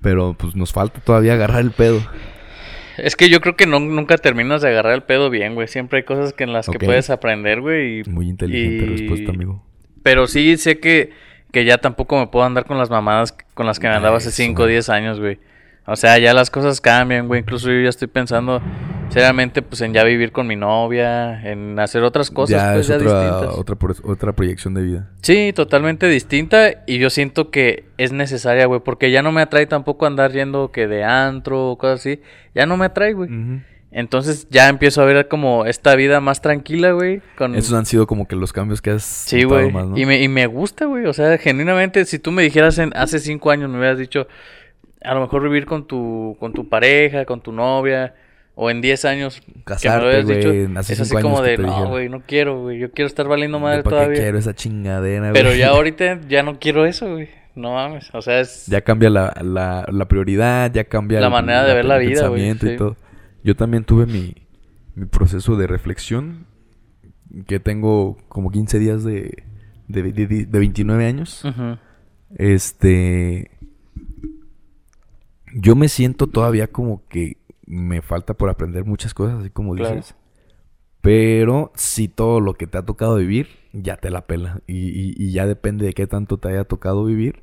pero pues nos falta todavía agarrar el pedo. Es que yo creo que no, nunca terminas de agarrar el pedo bien, güey. Siempre hay cosas que en las que puedes aprender, güey. y- Muy inteligente y- respuesta, amigo. Pero sí sé que, que ya tampoco me puedo andar con las mamadas con las que me andaba hace Eso. 5 o 10 años, güey. O sea, ya las cosas cambian, güey. Incluso yo ya estoy pensando seriamente, pues, en ya vivir con mi novia, en hacer otras cosas, ya pues, es ya otra, distintas. otra, otra proyección de vida. Sí, totalmente distinta y yo siento que es necesaria, güey, porque ya no me atrae tampoco andar yendo que de antro o cosas así. Ya no me atrae, güey. Entonces ya empiezo a ver como esta vida más tranquila, güey. Con... Esos han sido como que los cambios que has Sí, güey. más, ¿no? y, me, y me gusta, güey. O sea, genuinamente, si tú me dijeras en, hace cinco años, me hubieras dicho, a lo mejor vivir con tu, con tu pareja, con tu novia, o en 10 años Casarte, güey, es así como de, no, güey, no quiero, güey. Yo quiero estar valiendo ¿De madre ¿Para qué todavía. quiero esa chingadera, Pero güey? ya ahorita ya no quiero eso, güey. No mames. O sea, es... Ya cambia la, la, la prioridad, ya cambia... La el- manera de ver la vida, güey, pensamiento sí. y todo. Yo también tuve mi, mi proceso de reflexión, que tengo como 15 días de, de, de, de- de 29 años. Este. Yo me siento todavía como que me falta por aprender muchas cosas, así como Claro. dices. Pero si todo lo que te ha tocado vivir, ya te la pela. Y, y- y ya depende de qué tanto te haya tocado vivir.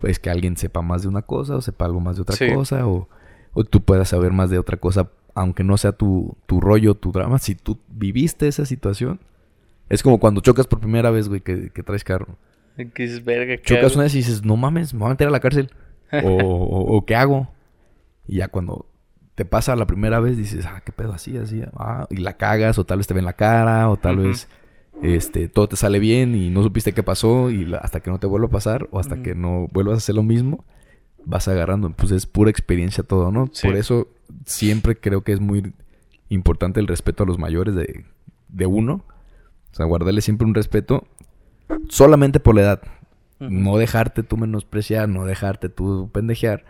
Pues que alguien sepa más de una cosa o sepa algo más de otra Sí. cosa. O, o tú puedas saber más de otra cosa, aunque no sea tu, tu rollo, tu drama. Si tú viviste esa situación, es como cuando chocas por primera vez, güey, que, que traes carro. Que dices, verga, ¿qué Chocas una vez y dices, no mames, me voy a meter a la cárcel. o, o- o ¿qué hago? Y ya cuando te pasa la primera vez, dices, ah, qué pedo, así, así, ah, y la cagas, o tal vez te ven la cara, o tal vez este, todo te sale bien y no supiste qué pasó, y la- hasta que no te vuelva a pasar, o hasta que no vuelvas a hacer lo mismo, vas agarrando. Pues es pura experiencia todo, ¿no? Sí. Por eso siempre creo que es muy importante el respeto a los mayores de, de uno. O sea, guardarle siempre un respeto solamente por la edad. No dejarte tú menospreciar, no dejarte tú pendejear.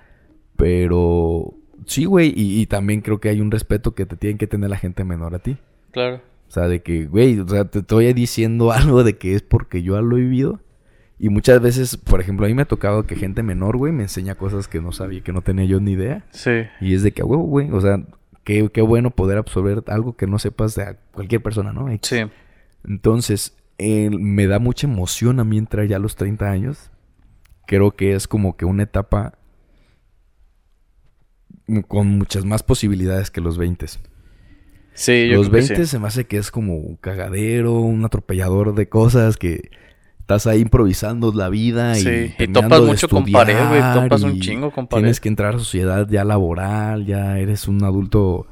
Pero sí, güey. Y, y también creo que hay un respeto que te tienen que tener la gente menor a ti. Claro. O sea, de que, güey, o sea, te estoy diciendo algo de que es porque yo lo he vivido. Y muchas veces, por ejemplo, a mí me ha tocado que gente menor, güey, me enseña cosas que no sabía, que no tenía yo ni idea. Sí. Y es de que, huevo, güey, o sea, qué, qué bueno poder absorber algo que no sepas de cualquier persona, ¿no? Sí. Entonces, eh, me da mucha emoción a mí entrar ya a los 30 años. Creo que es como que una etapa con muchas más posibilidades que los 20. Sí, yo Los creo que 20 sí. se me hace que es como un cagadero, un atropellador de cosas que estás ahí improvisando la vida y, Sí, y terminando topas mucho con pared, güey, topas un chingo con pared. Tienes que entrar a sociedad ya laboral, ya eres un adulto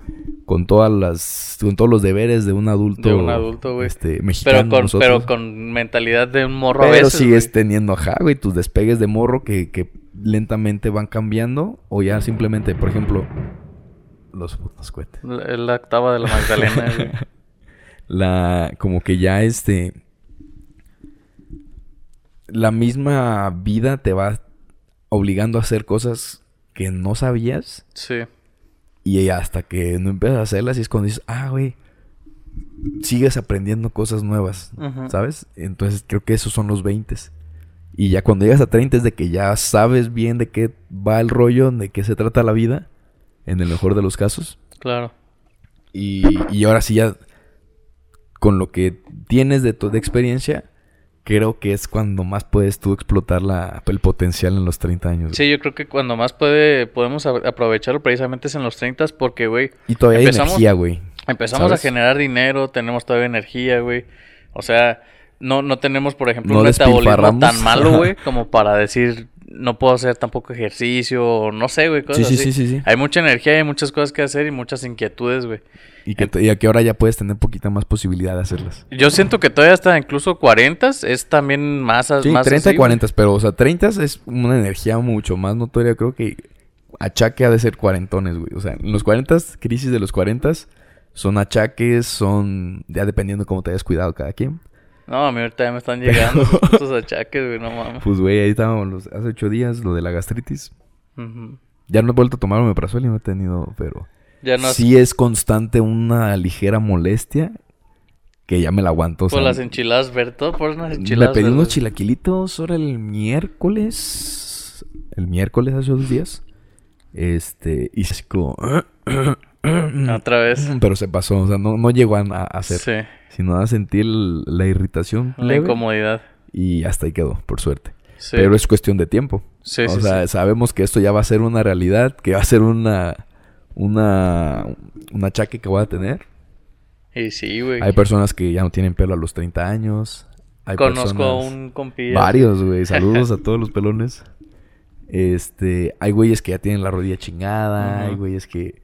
con todas las con todos los deberes de un adulto De un adulto, güey. este mexicano Pero con, nosotros. pero con mentalidad de un morro a Pero veces. sigues güey. teniendo, ajá, güey, tus despegues de morro que, que lentamente van cambiando o ya simplemente, por ejemplo, los putos cohetes. La, la octava de la Magdalena, güey. la como que ya este la misma vida te va obligando a hacer cosas que no sabías Sí. Y hasta que no empiezas a hacerlas y es cuando dices, ah, güey, sigues aprendiendo cosas nuevas. ¿sabes? Entonces creo que esos son los 20. Y ya cuando llegas a 30 es de que ya sabes bien de qué va el rollo, de qué se trata la vida, en el mejor de los casos. Claro. Y, y ahora sí ya, con lo que tienes de tu de experiencia, creo que es cuando más puedes tú explotar la, el potencial en los 30 años. Sí, yo creo que cuando más puede, podemos aprovecharlo precisamente es en los 30 porque, güey, Y todavía Empezamos- hay energía, güey. empezamos ¿Sabes? a generar dinero, tenemos todavía energía, güey. O sea, no, no tenemos, por ejemplo, No un metabolismo tan malo, güey, como para decir, no puedo hacer tampoco ejercicio, o no sé, güey, cosas Sí, sí, así. sí, sí, sí. Hay mucha energía, hay muchas cosas que hacer y muchas inquietudes, güey. Y que, te- y a que ahora ya puedes tener poquita más posibilidad de hacerlas. Yo siento que todavía hasta incluso 40 es también más... Sí, más 30 así, y güey. 40, pero o sea, 30 es una energía mucho más notoria. Creo que achaque ha de ser cuarentones, güey. O sea, en los 40, crisis de los 40 son achaques, son ya dependiendo cómo te hayas cuidado cada quien. No, a mí ahorita ya me están llegando esos putos achaques, güey, no mames. Pues, güey, ahí estábamos los- hace ocho días, lo de la gastritis. Ya no he vuelto a tomar omeprazol y no he tenido, pero... Ya no sí es constante una ligera molestia que ya me la aguanto. o por sea, las enchiladas, ver todo por unas enchiladas. pedí unos chilaquilitos ahora el miércoles. El miércoles hace dos días. Este, y así como... Otra vez. Pero se pasó, o sea, no, no llegó a, a hacer, Sí, sino a sentir la irritación la leve, incomodidad. y hasta ahí quedó, por suerte. Sí. Pero es cuestión de tiempo. Sí, o sí, sea, sabemos que esto ya va a ser una realidad, que va a ser una una un achaque que voy a tener. Y sí, güey. Hay personas que ya no tienen pelo a los 30 años. Hay Conozco a un compilla. varios, güey. Saludos a todos los pelones. Este, hay güeyes que ya tienen la rodilla chingada, hay güeyes que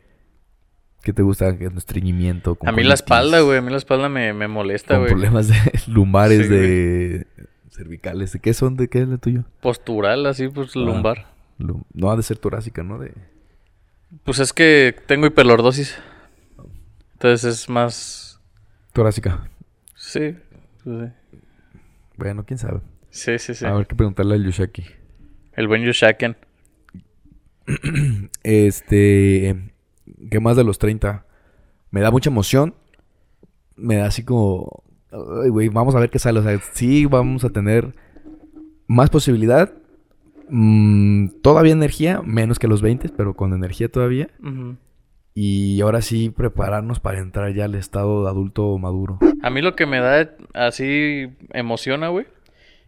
que te gusta que un estreñimiento con A mí la espalda, güey. A mí la espalda me, me molesta, güey. problemas de lumbares Sí, de cervicales. ¿De qué son? ¿De qué es el tuyo? Postural, así, pues Ah. lumbar. Lum- No ha de ser torácica, ¿no? De Pues es que tengo hiperlordosis. Entonces es más. torácica. Sí. pues sí. Bueno, quién sabe. Sí, sí, sí. A ver qué preguntarle al Yoshaki. El buen Yushaken. Este. ¿Qué más de los 30? Me da mucha emoción. Me da así como. Ay, güey, vamos a ver qué sale. O sea, sí, vamos a tener más posibilidad. Mm, todavía energía, menos que los 20, pero con energía todavía. Y ahora sí, prepararnos para entrar ya al estado de adulto maduro. A mí lo que me da así emociona, güey.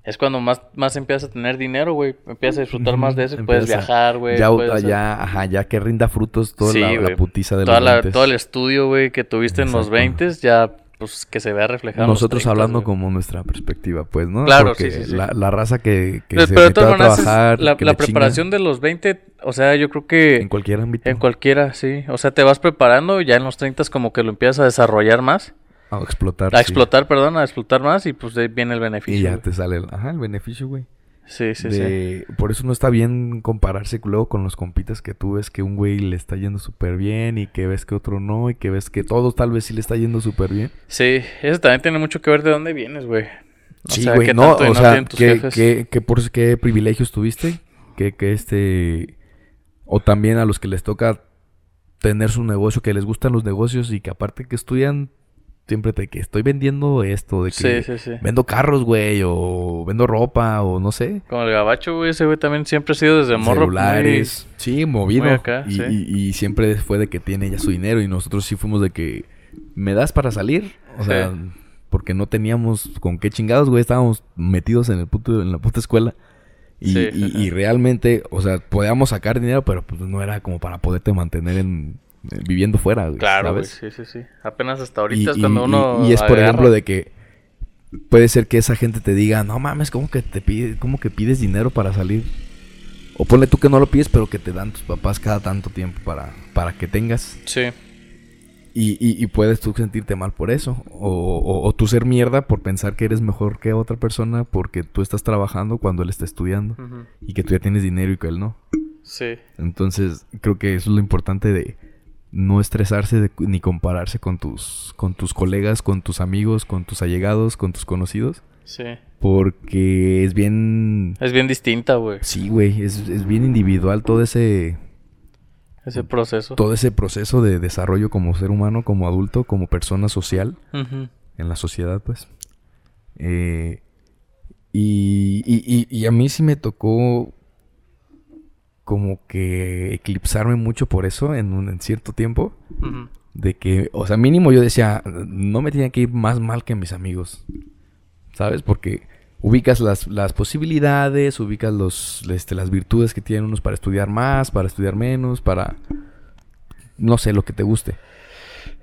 Es cuando más, más empiezas a tener dinero, güey. Empiezas a disfrutar más de eso. y Puedes Empieza- viajar, güey. Ya, puedes ya, ajá, ya que rinda frutos toda Sí, la, putiza de Toda los la- 20. todo el estudio, güey, que tuviste en los Exacto. 20 ya pues que se vea reflejado. Nosotros 30, hablando güey. como nuestra perspectiva, pues, ¿no? Claro, Porque sí, sí, sí. La, la raza que, que Pero, se de todas a maneras, trabajar, la, chinga preparación de los 20, o sea, yo creo que en cualquier ámbito. en cualquiera, sí. O sea, te vas preparando, ya en los 30 como que lo empiezas a desarrollar más. A explotar. A sí. explotar, perdón, a explotar más y pues de ahí viene el beneficio. Y ya güey. te sale el, ajá, el beneficio, güey. Sí, sí, sí. de- Por eso no está bien compararse luego con los compitas que tú ves que un güey le está yendo súper bien y que ves que otro no y que ves que todos tal vez sí le está yendo súper bien. Sí, eso también tiene mucho que ver de dónde vienes, güey. O sí, sea, güey, qué no, o sea, que por qué privilegios tuviste, que, que este, o también a los que les toca tener su negocio, que les gustan los negocios y que aparte que estudian, siempre te que estoy vendiendo esto, de que Sí, sí, sí. vendo carros, güey, o vendo ropa, o no sé. Como el gabacho, güey, ese güey también siempre ha sido desde morro. celulares. Sí, movido. acá, y, sí. y- y siempre fue de que tiene ya su dinero. Y nosotros sí fuimos de que, ¿me das para salir? O sea, porque no teníamos con qué chingados, güey. Estábamos metidos en, el puto, en la puta escuela. Y, Sí, y- realmente, o sea, podíamos sacar dinero, pero pues no era como para poderte mantener en, viviendo fuera, güey. Claro, sí, sí, sí. Apenas hasta Y, ahorita es cuando y- uno. y es por ejemplo de que puede ser que esa gente te diga, no mames, ¿cómo que te pide, cómo que pides dinero para salir? O ponle tú que no lo pides, pero que te dan tus papás cada tanto tiempo para, para que tengas. Sí, Y, y- y puedes tú sentirte mal por eso. O, o- o tú ser mierda por pensar que eres mejor que otra persona porque tú estás trabajando cuando él está estudiando. Y que tú ya tienes dinero y que él no. sí. Entonces, creo que eso es lo importante de no estresarse de- ni compararse con tus, con tus colegas, con tus amigos, con tus allegados, con tus conocidos. Sí. Porque es bien... Es bien distinta, güey. Sí, güey, es, es bien individual todo ese, Ese proceso. todo ese proceso de desarrollo como ser humano, como adulto, como persona social en la sociedad, pues. Eh, y, y- y- y a mí sí me tocó como que eclipsarme mucho por eso en, un, en cierto tiempo. De que, o sea, mínimo yo decía, no me tenía que ir más mal que mis amigos. ¿Sabes? Porque ubicas las, las posibilidades, ubicas los, este, las virtudes que tienen unos para estudiar más, para estudiar menos, para, no sé, lo que te guste.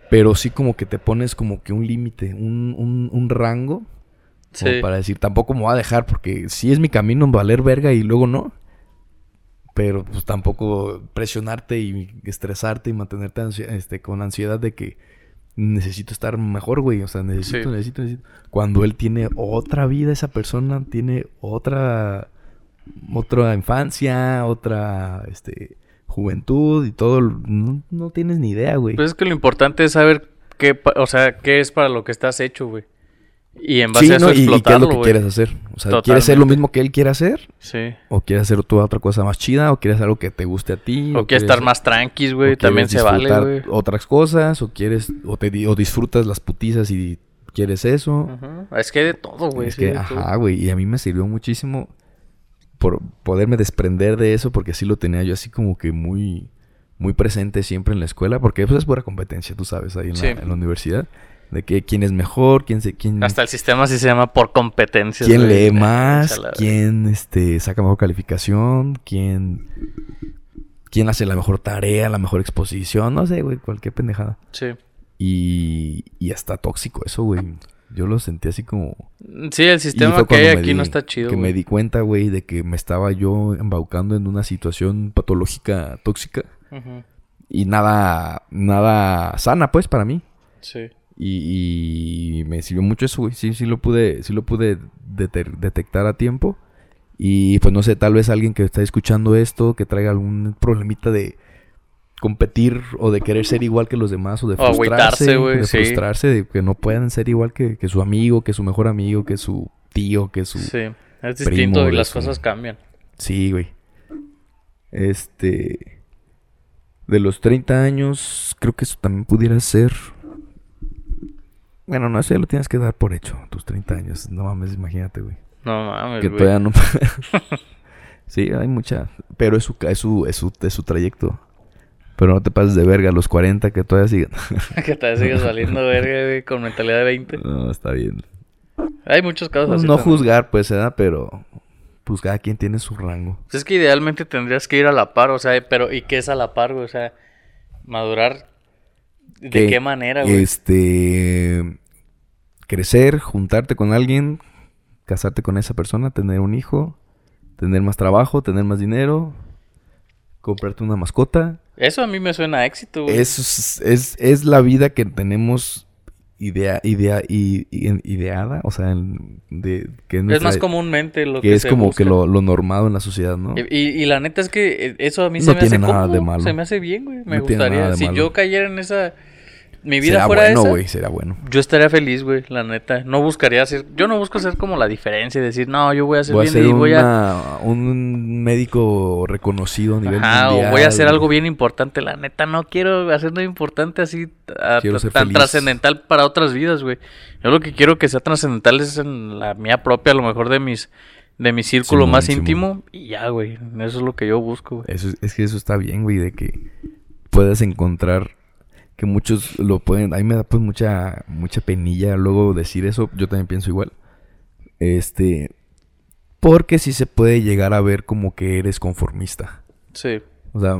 Pero sí como que te pones como que un límite, un, un, un rango. como para decir, tampoco me voy a dejar porque sí es mi camino en valer verga y luego no. Pero pues tampoco presionarte y estresarte y mantenerte ansi- este, con ansiedad de que necesito estar mejor, güey. O sea, necesito, Sí. necesito, necesito. Cuando él tiene otra vida, esa persona tiene otra, otra infancia, otra, este, juventud y todo. No, no tienes ni idea, güey. Pues es que lo importante es saber qué, o sea, qué es para lo que estás hecho, güey. Y en base Sí, a eso ¿no? Y- y, qué es lo que güey. quieres hacer. O sea, ¿quieres ser lo mismo que él quiere hacer? Sí. ¿O quieres hacer tú otra cosa más chida? ¿O quieres algo que te guste a ti? O quieres estar más tranquis, güey. o También se vale, güey. otras cosas? ¿O quieres o, te, o disfrutas las putizas y quieres eso? Ujú. Es que de todo, güey. es sí, que, ajá, güey. Y a mí me sirvió muchísimo por poderme desprender de eso porque sí lo tenía yo así como que muy, muy presente siempre en la escuela. Porque pues es pura competencia, tú sabes, ahí en, Sí. la, en la universidad. De que quién es mejor, quién se... Quién, Hasta el sistema sí se llama por competencias. quién lee más, quién este, saca mejor calificación, quién, quién hace la mejor tarea, la mejor exposición, no sé, güey, cualquier pendejada. Sí. Y, y hasta tóxico eso, güey. Yo lo sentí así como... Sí, el sistema que hay aquí di- no está chido, Que me di cuenta, güey, de que me estaba yo embaucando en una situación patológica tóxica. Y nada, nada sana, pues, para mí. Sí. Y, y me sirvió mucho eso, güey. Sí, sí lo pude, sí lo pude detectar a tiempo. Y pues no sé, tal vez alguien que está escuchando esto, que traiga algún problemita de competir o de querer ser igual que los demás o de O frustrarse, güey, de sí. frustrarse de que no puedan ser igual que, que su amigo, que su mejor amigo, que su tío, que su... Sí. Es primo distinto y de las su- cosas cambian. Sí, güey. Este. De los 30 años, creo que eso también pudiera ser. Bueno, no, eso ya lo tienes que dar por hecho, tus 30 años. No mames, imagínate, güey. No mames, Que güey. todavía no. sí, hay mucha. Pero es su, es su, es su, es su trayecto. Pero no te pases de verga a los 40 que todavía siguen. que te sigues valiendo verga, güey, con mentalidad de 20. no, está bien. Hay muchos casos así. no también. juzgar, pues, ¿verdad? Pero. Pues cada quien tiene su rango. Pues es que idealmente tendrías que ir a la par, o sea, pero ¿y qué es a la par, güey? O sea, madurar. ¿De Que, qué manera, güey? Este. crecer, juntarte con alguien, casarte con esa persona, tener un hijo, tener más trabajo, tener más dinero, comprarte una mascota. Eso a mí me suena a éxito, güey. Eso es, es, es la vida que tenemos idea, idea, i- i- ideada, o sea, de, que es nuestra- más comúnmente lo que, que es se como busca. que lo, lo normado en la sociedad, ¿no? Y, y- y la neta es que eh, eso a mí No se me tiene hace nada de malo. Se me hace bien, güey. Me No gustaría. Si malo. yo cayera en esa. Mi vida será fuera bueno, esa. güey, será bueno. Yo estaría feliz, güey, la neta. No buscaría hacer. Yo no busco hacer como la diferencia y decir, no, yo voy a hacer Voy a bien ser y voy a. una- un médico reconocido a nivel Ajá, mundial. o voy a hacer algo bien importante. La neta, no quiero hacer nada importante así a- tan trascendental para otras vidas, güey. Yo lo que quiero que sea trascendental es en la mía propia, a lo mejor de mis de mi círculo más íntimo. Y ya, güey. Eso es lo que yo busco, güey. Eso, es- es que eso está bien, güey, de que puedas encontrar que muchos lo pueden. A mí me da pues mucha, mucha penilla luego decir eso. Yo también pienso igual. Este. Porque sí se puede llegar a ver como que eres conformista. Sí. O sea,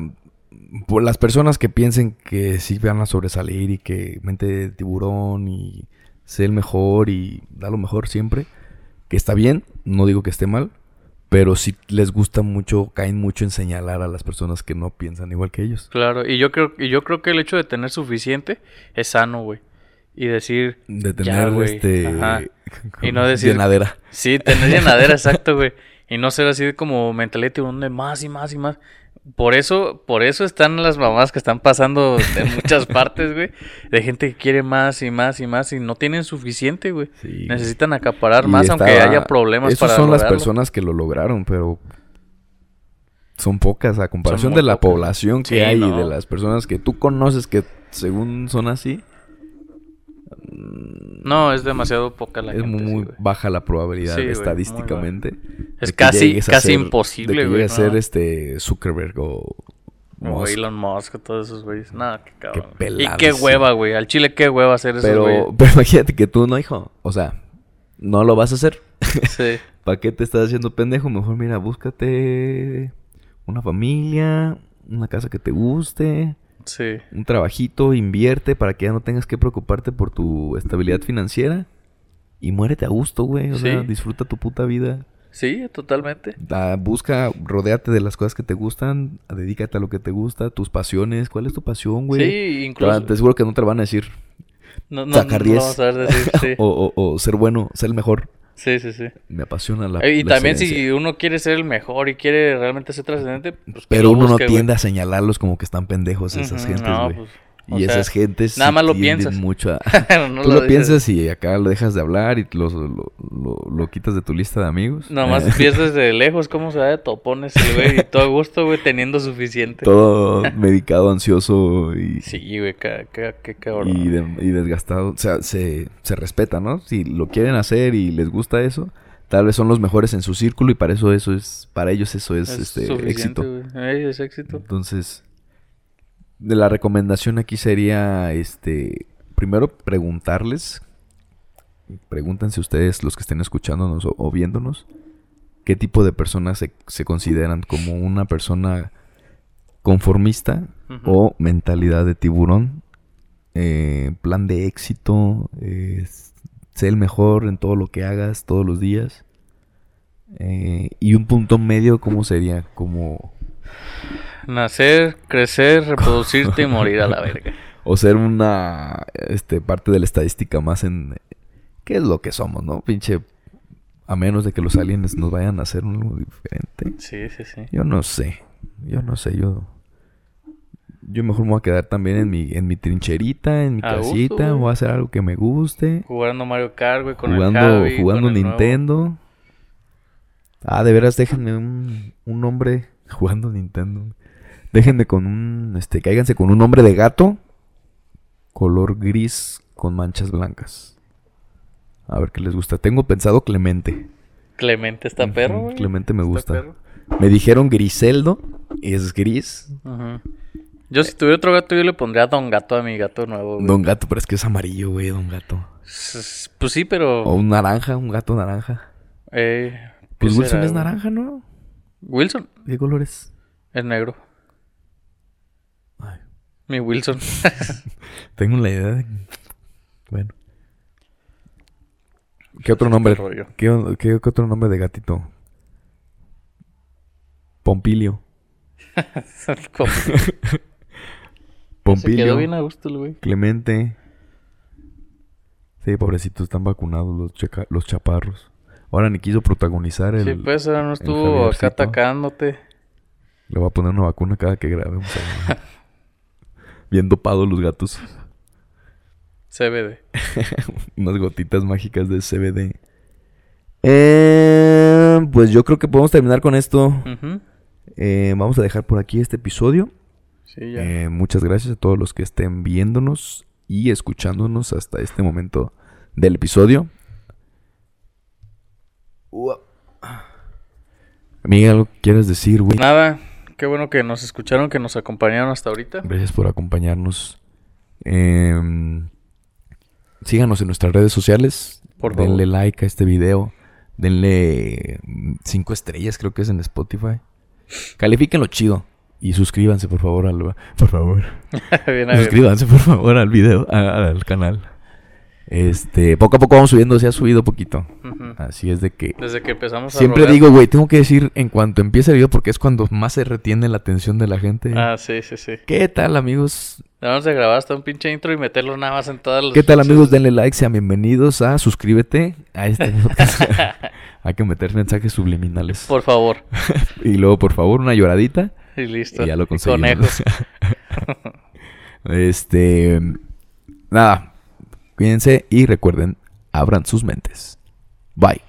por las personas que piensen que sí van a sobresalir y que mente de tiburón y ser el mejor y da lo mejor siempre, que está bien, no digo que esté mal, pero sí les gusta mucho, caen mucho en señalar a las personas que no piensan igual que ellos. Claro, y yo creo, y yo creo que el hecho de tener suficiente es sano, güey. Y decir, De Ya, tener güey, este ajá. Y no decir- llenadera. sí, tener llenadera, exacto, güey. Y no ser así de como mentalidad de más y más y más. Por eso, por eso están las mamás que están pasando en muchas partes, güey. De gente que quiere más y más y más y no tienen suficiente, güey. Sí. Necesitan acaparar más aunque haya problemas Esas para son las personas que lo lograron, pero son pocas a comparación de la pocas. población que Sí, hay y de las personas que tú conoces que según son así. No, es demasiado poca la es gente. muy, sí, baja la probabilidad Sí, güey, muy estadísticamente. Es casi- casi ser- imposible, de que güey, a ser no. este Zuckerberg o O Musk. Elon Musk, todos esos güeyes. No, qué cabrón. y qué sí. hueva, güey. Al chile, qué hueva hacer esos güeyes. Pero, pero imagínate que tú no, hijo. O sea, no lo vas a hacer. Sí. ¿Para qué te estás haciendo pendejo? Mejor mira, búscate una familia, una casa que te guste, Sí. un trabajito, invierte para que ya no tengas que preocuparte por tu estabilidad financiera. Y muérete a gusto, güey. O sea, Sí. disfruta tu puta vida. Sí, totalmente. Da- busca, rodéate de las cosas que te gustan, dedícate a lo que te gusta, tus pasiones. ¿Cuál es tu pasión, güey? Sí, Te incluso. van- Te seguro que no te lo van a decir. No, no, sacar no lo 10. vamos a ver decir, sí. O, o- o ser bueno, ser el mejor. sí, sí, sí. Me apasiona la Eh, y la también excelencia. si uno quiere ser el mejor y quiere realmente ser trascendente, pues Pero uno busque, no güey. tiende a señalarlos como que están pendejos esas Ujú, gentes, no, güey. pues, o y sea, esas gentes nada sí más lo piensas. mucho a... no Tú lo, piensas y acá lo dejas de hablar y lo, lo, lo- quitas de tu lista de amigos. Nomás Eh, ves desde lejos cómo se da de topones el güey y todo a gusto, güey, teniendo suficiente. Todo medicado, ansioso y, Sí, güey, qué, qué, qué cabrón. y, de- y desgastado. O sea, se, se respeta, ¿no? Si lo quieren hacer y les gusta eso, tal vez son los mejores en su círculo y para eso eso es... Para ellos eso es, este, éxito. Eh, es éxito. Entonces, de la recomendación aquí sería, este, primero preguntarles, pregúntense ustedes, los que estén escuchándonos o, o viéndonos, qué tipo de personas se, se consideran como una persona conformista o mentalidad de tiburón, eh, plan de éxito, eh, ser el mejor en todo lo que hagas todos los días. eh, y un punto medio, ¿cómo sería? Como Nacer, crecer, reproducirte y morir a la verga. O ser una este, parte de la estadística más en... ¿Qué es lo que somos, no? Pinche... A menos de que los aliens nos vayan a hacer algo diferente. Sí, sí, sí. Yo no sé. Yo no sé. Yo... Yo mejor me voy a quedar también en mi, en mi trincherita, en mi A gusto, casita. güey. voy a hacer algo que me guste. Jugando Mario Kart, güey, con el jugando Javi, jugando con el Nintendo. Ah, de veras, déjenme un, un nombre jugando Nintendo. Déjenme con un, este, cáiganse con un nombre de gato, color gris con manchas blancas. A ver qué les gusta. Tengo pensado Clemente. Clemente está perro, güey. Clemente me gusta. perro. Me dijeron Griseldo, es gris. Ujú. Yo si tuviera otro gato, yo le pondría Don Gato a mi gato nuevo, güey. Don Gato, pero es que es amarillo, güey, Don Gato. S- Pues sí, pero... O un naranja, un gato naranja. eh, ¿qué Pues Wilson será, es güey? naranja, ¿no? Wilson ¿Qué color es? es negro. Mi Wilson. Tengo la idea de... Bueno. ¿Qué otro nombre? ¿Qué, o- qué- qué otro nombre de gatito? Pompilio. Como- Se Pompilio. quedó bien a gusto el güey. Clemente. Sí, pobrecitos, están vacunados los, checa- los chaparros. Ahora ni quiso protagonizar el... Sí, pues ahora no estuvo acá atacándote. Le voy a poner una vacuna cada que grabemos. Bien dopados los gatos. CBD. Unas gotitas mágicas de CBD. Eh, pues yo creo que podemos terminar con esto. Eh, vamos a dejar por aquí este episodio. Sí, ya. Eh, muchas gracias a todos los que estén viéndonos y escuchándonos hasta este momento del episodio. Amiga, ¿algo que quieres decir, güey? Nada, qué bueno que nos escucharon, que nos acompañaron hasta ahorita. Gracias por acompañarnos. Em, síganos en nuestras redes sociales. Por favor. Denle like a este video. Denle mm, cinco estrellas, creo que es en Spotify. Califíquenlo chido. Y suscríbanse, por favor, al... Por favor. bien, bien. Suscríbanse, por favor, al video, al canal. Este, poco a poco vamos subiendo, se ha subido poquito. Así es de que... Desde que empezamos a Siempre rogar. digo, güey, tengo que decir en cuanto empiece el video porque es cuando más se retiene la atención de la gente. Ah, sí, sí, sí. ¿Qué tal, amigos? Debemos de grabar hasta un pinche intro y meterlo nada más en todas las... ¿Qué tal, amigos? Denle like, sean bienvenidos a suscríbete a este. Hay que meter mensajes subliminales. Por favor. Y luego, por favor, una lloradita. Y listo. Y ya lo conseguimos. conejos. este. Nada. Cuídense y recuerden, abran sus mentes. Bye.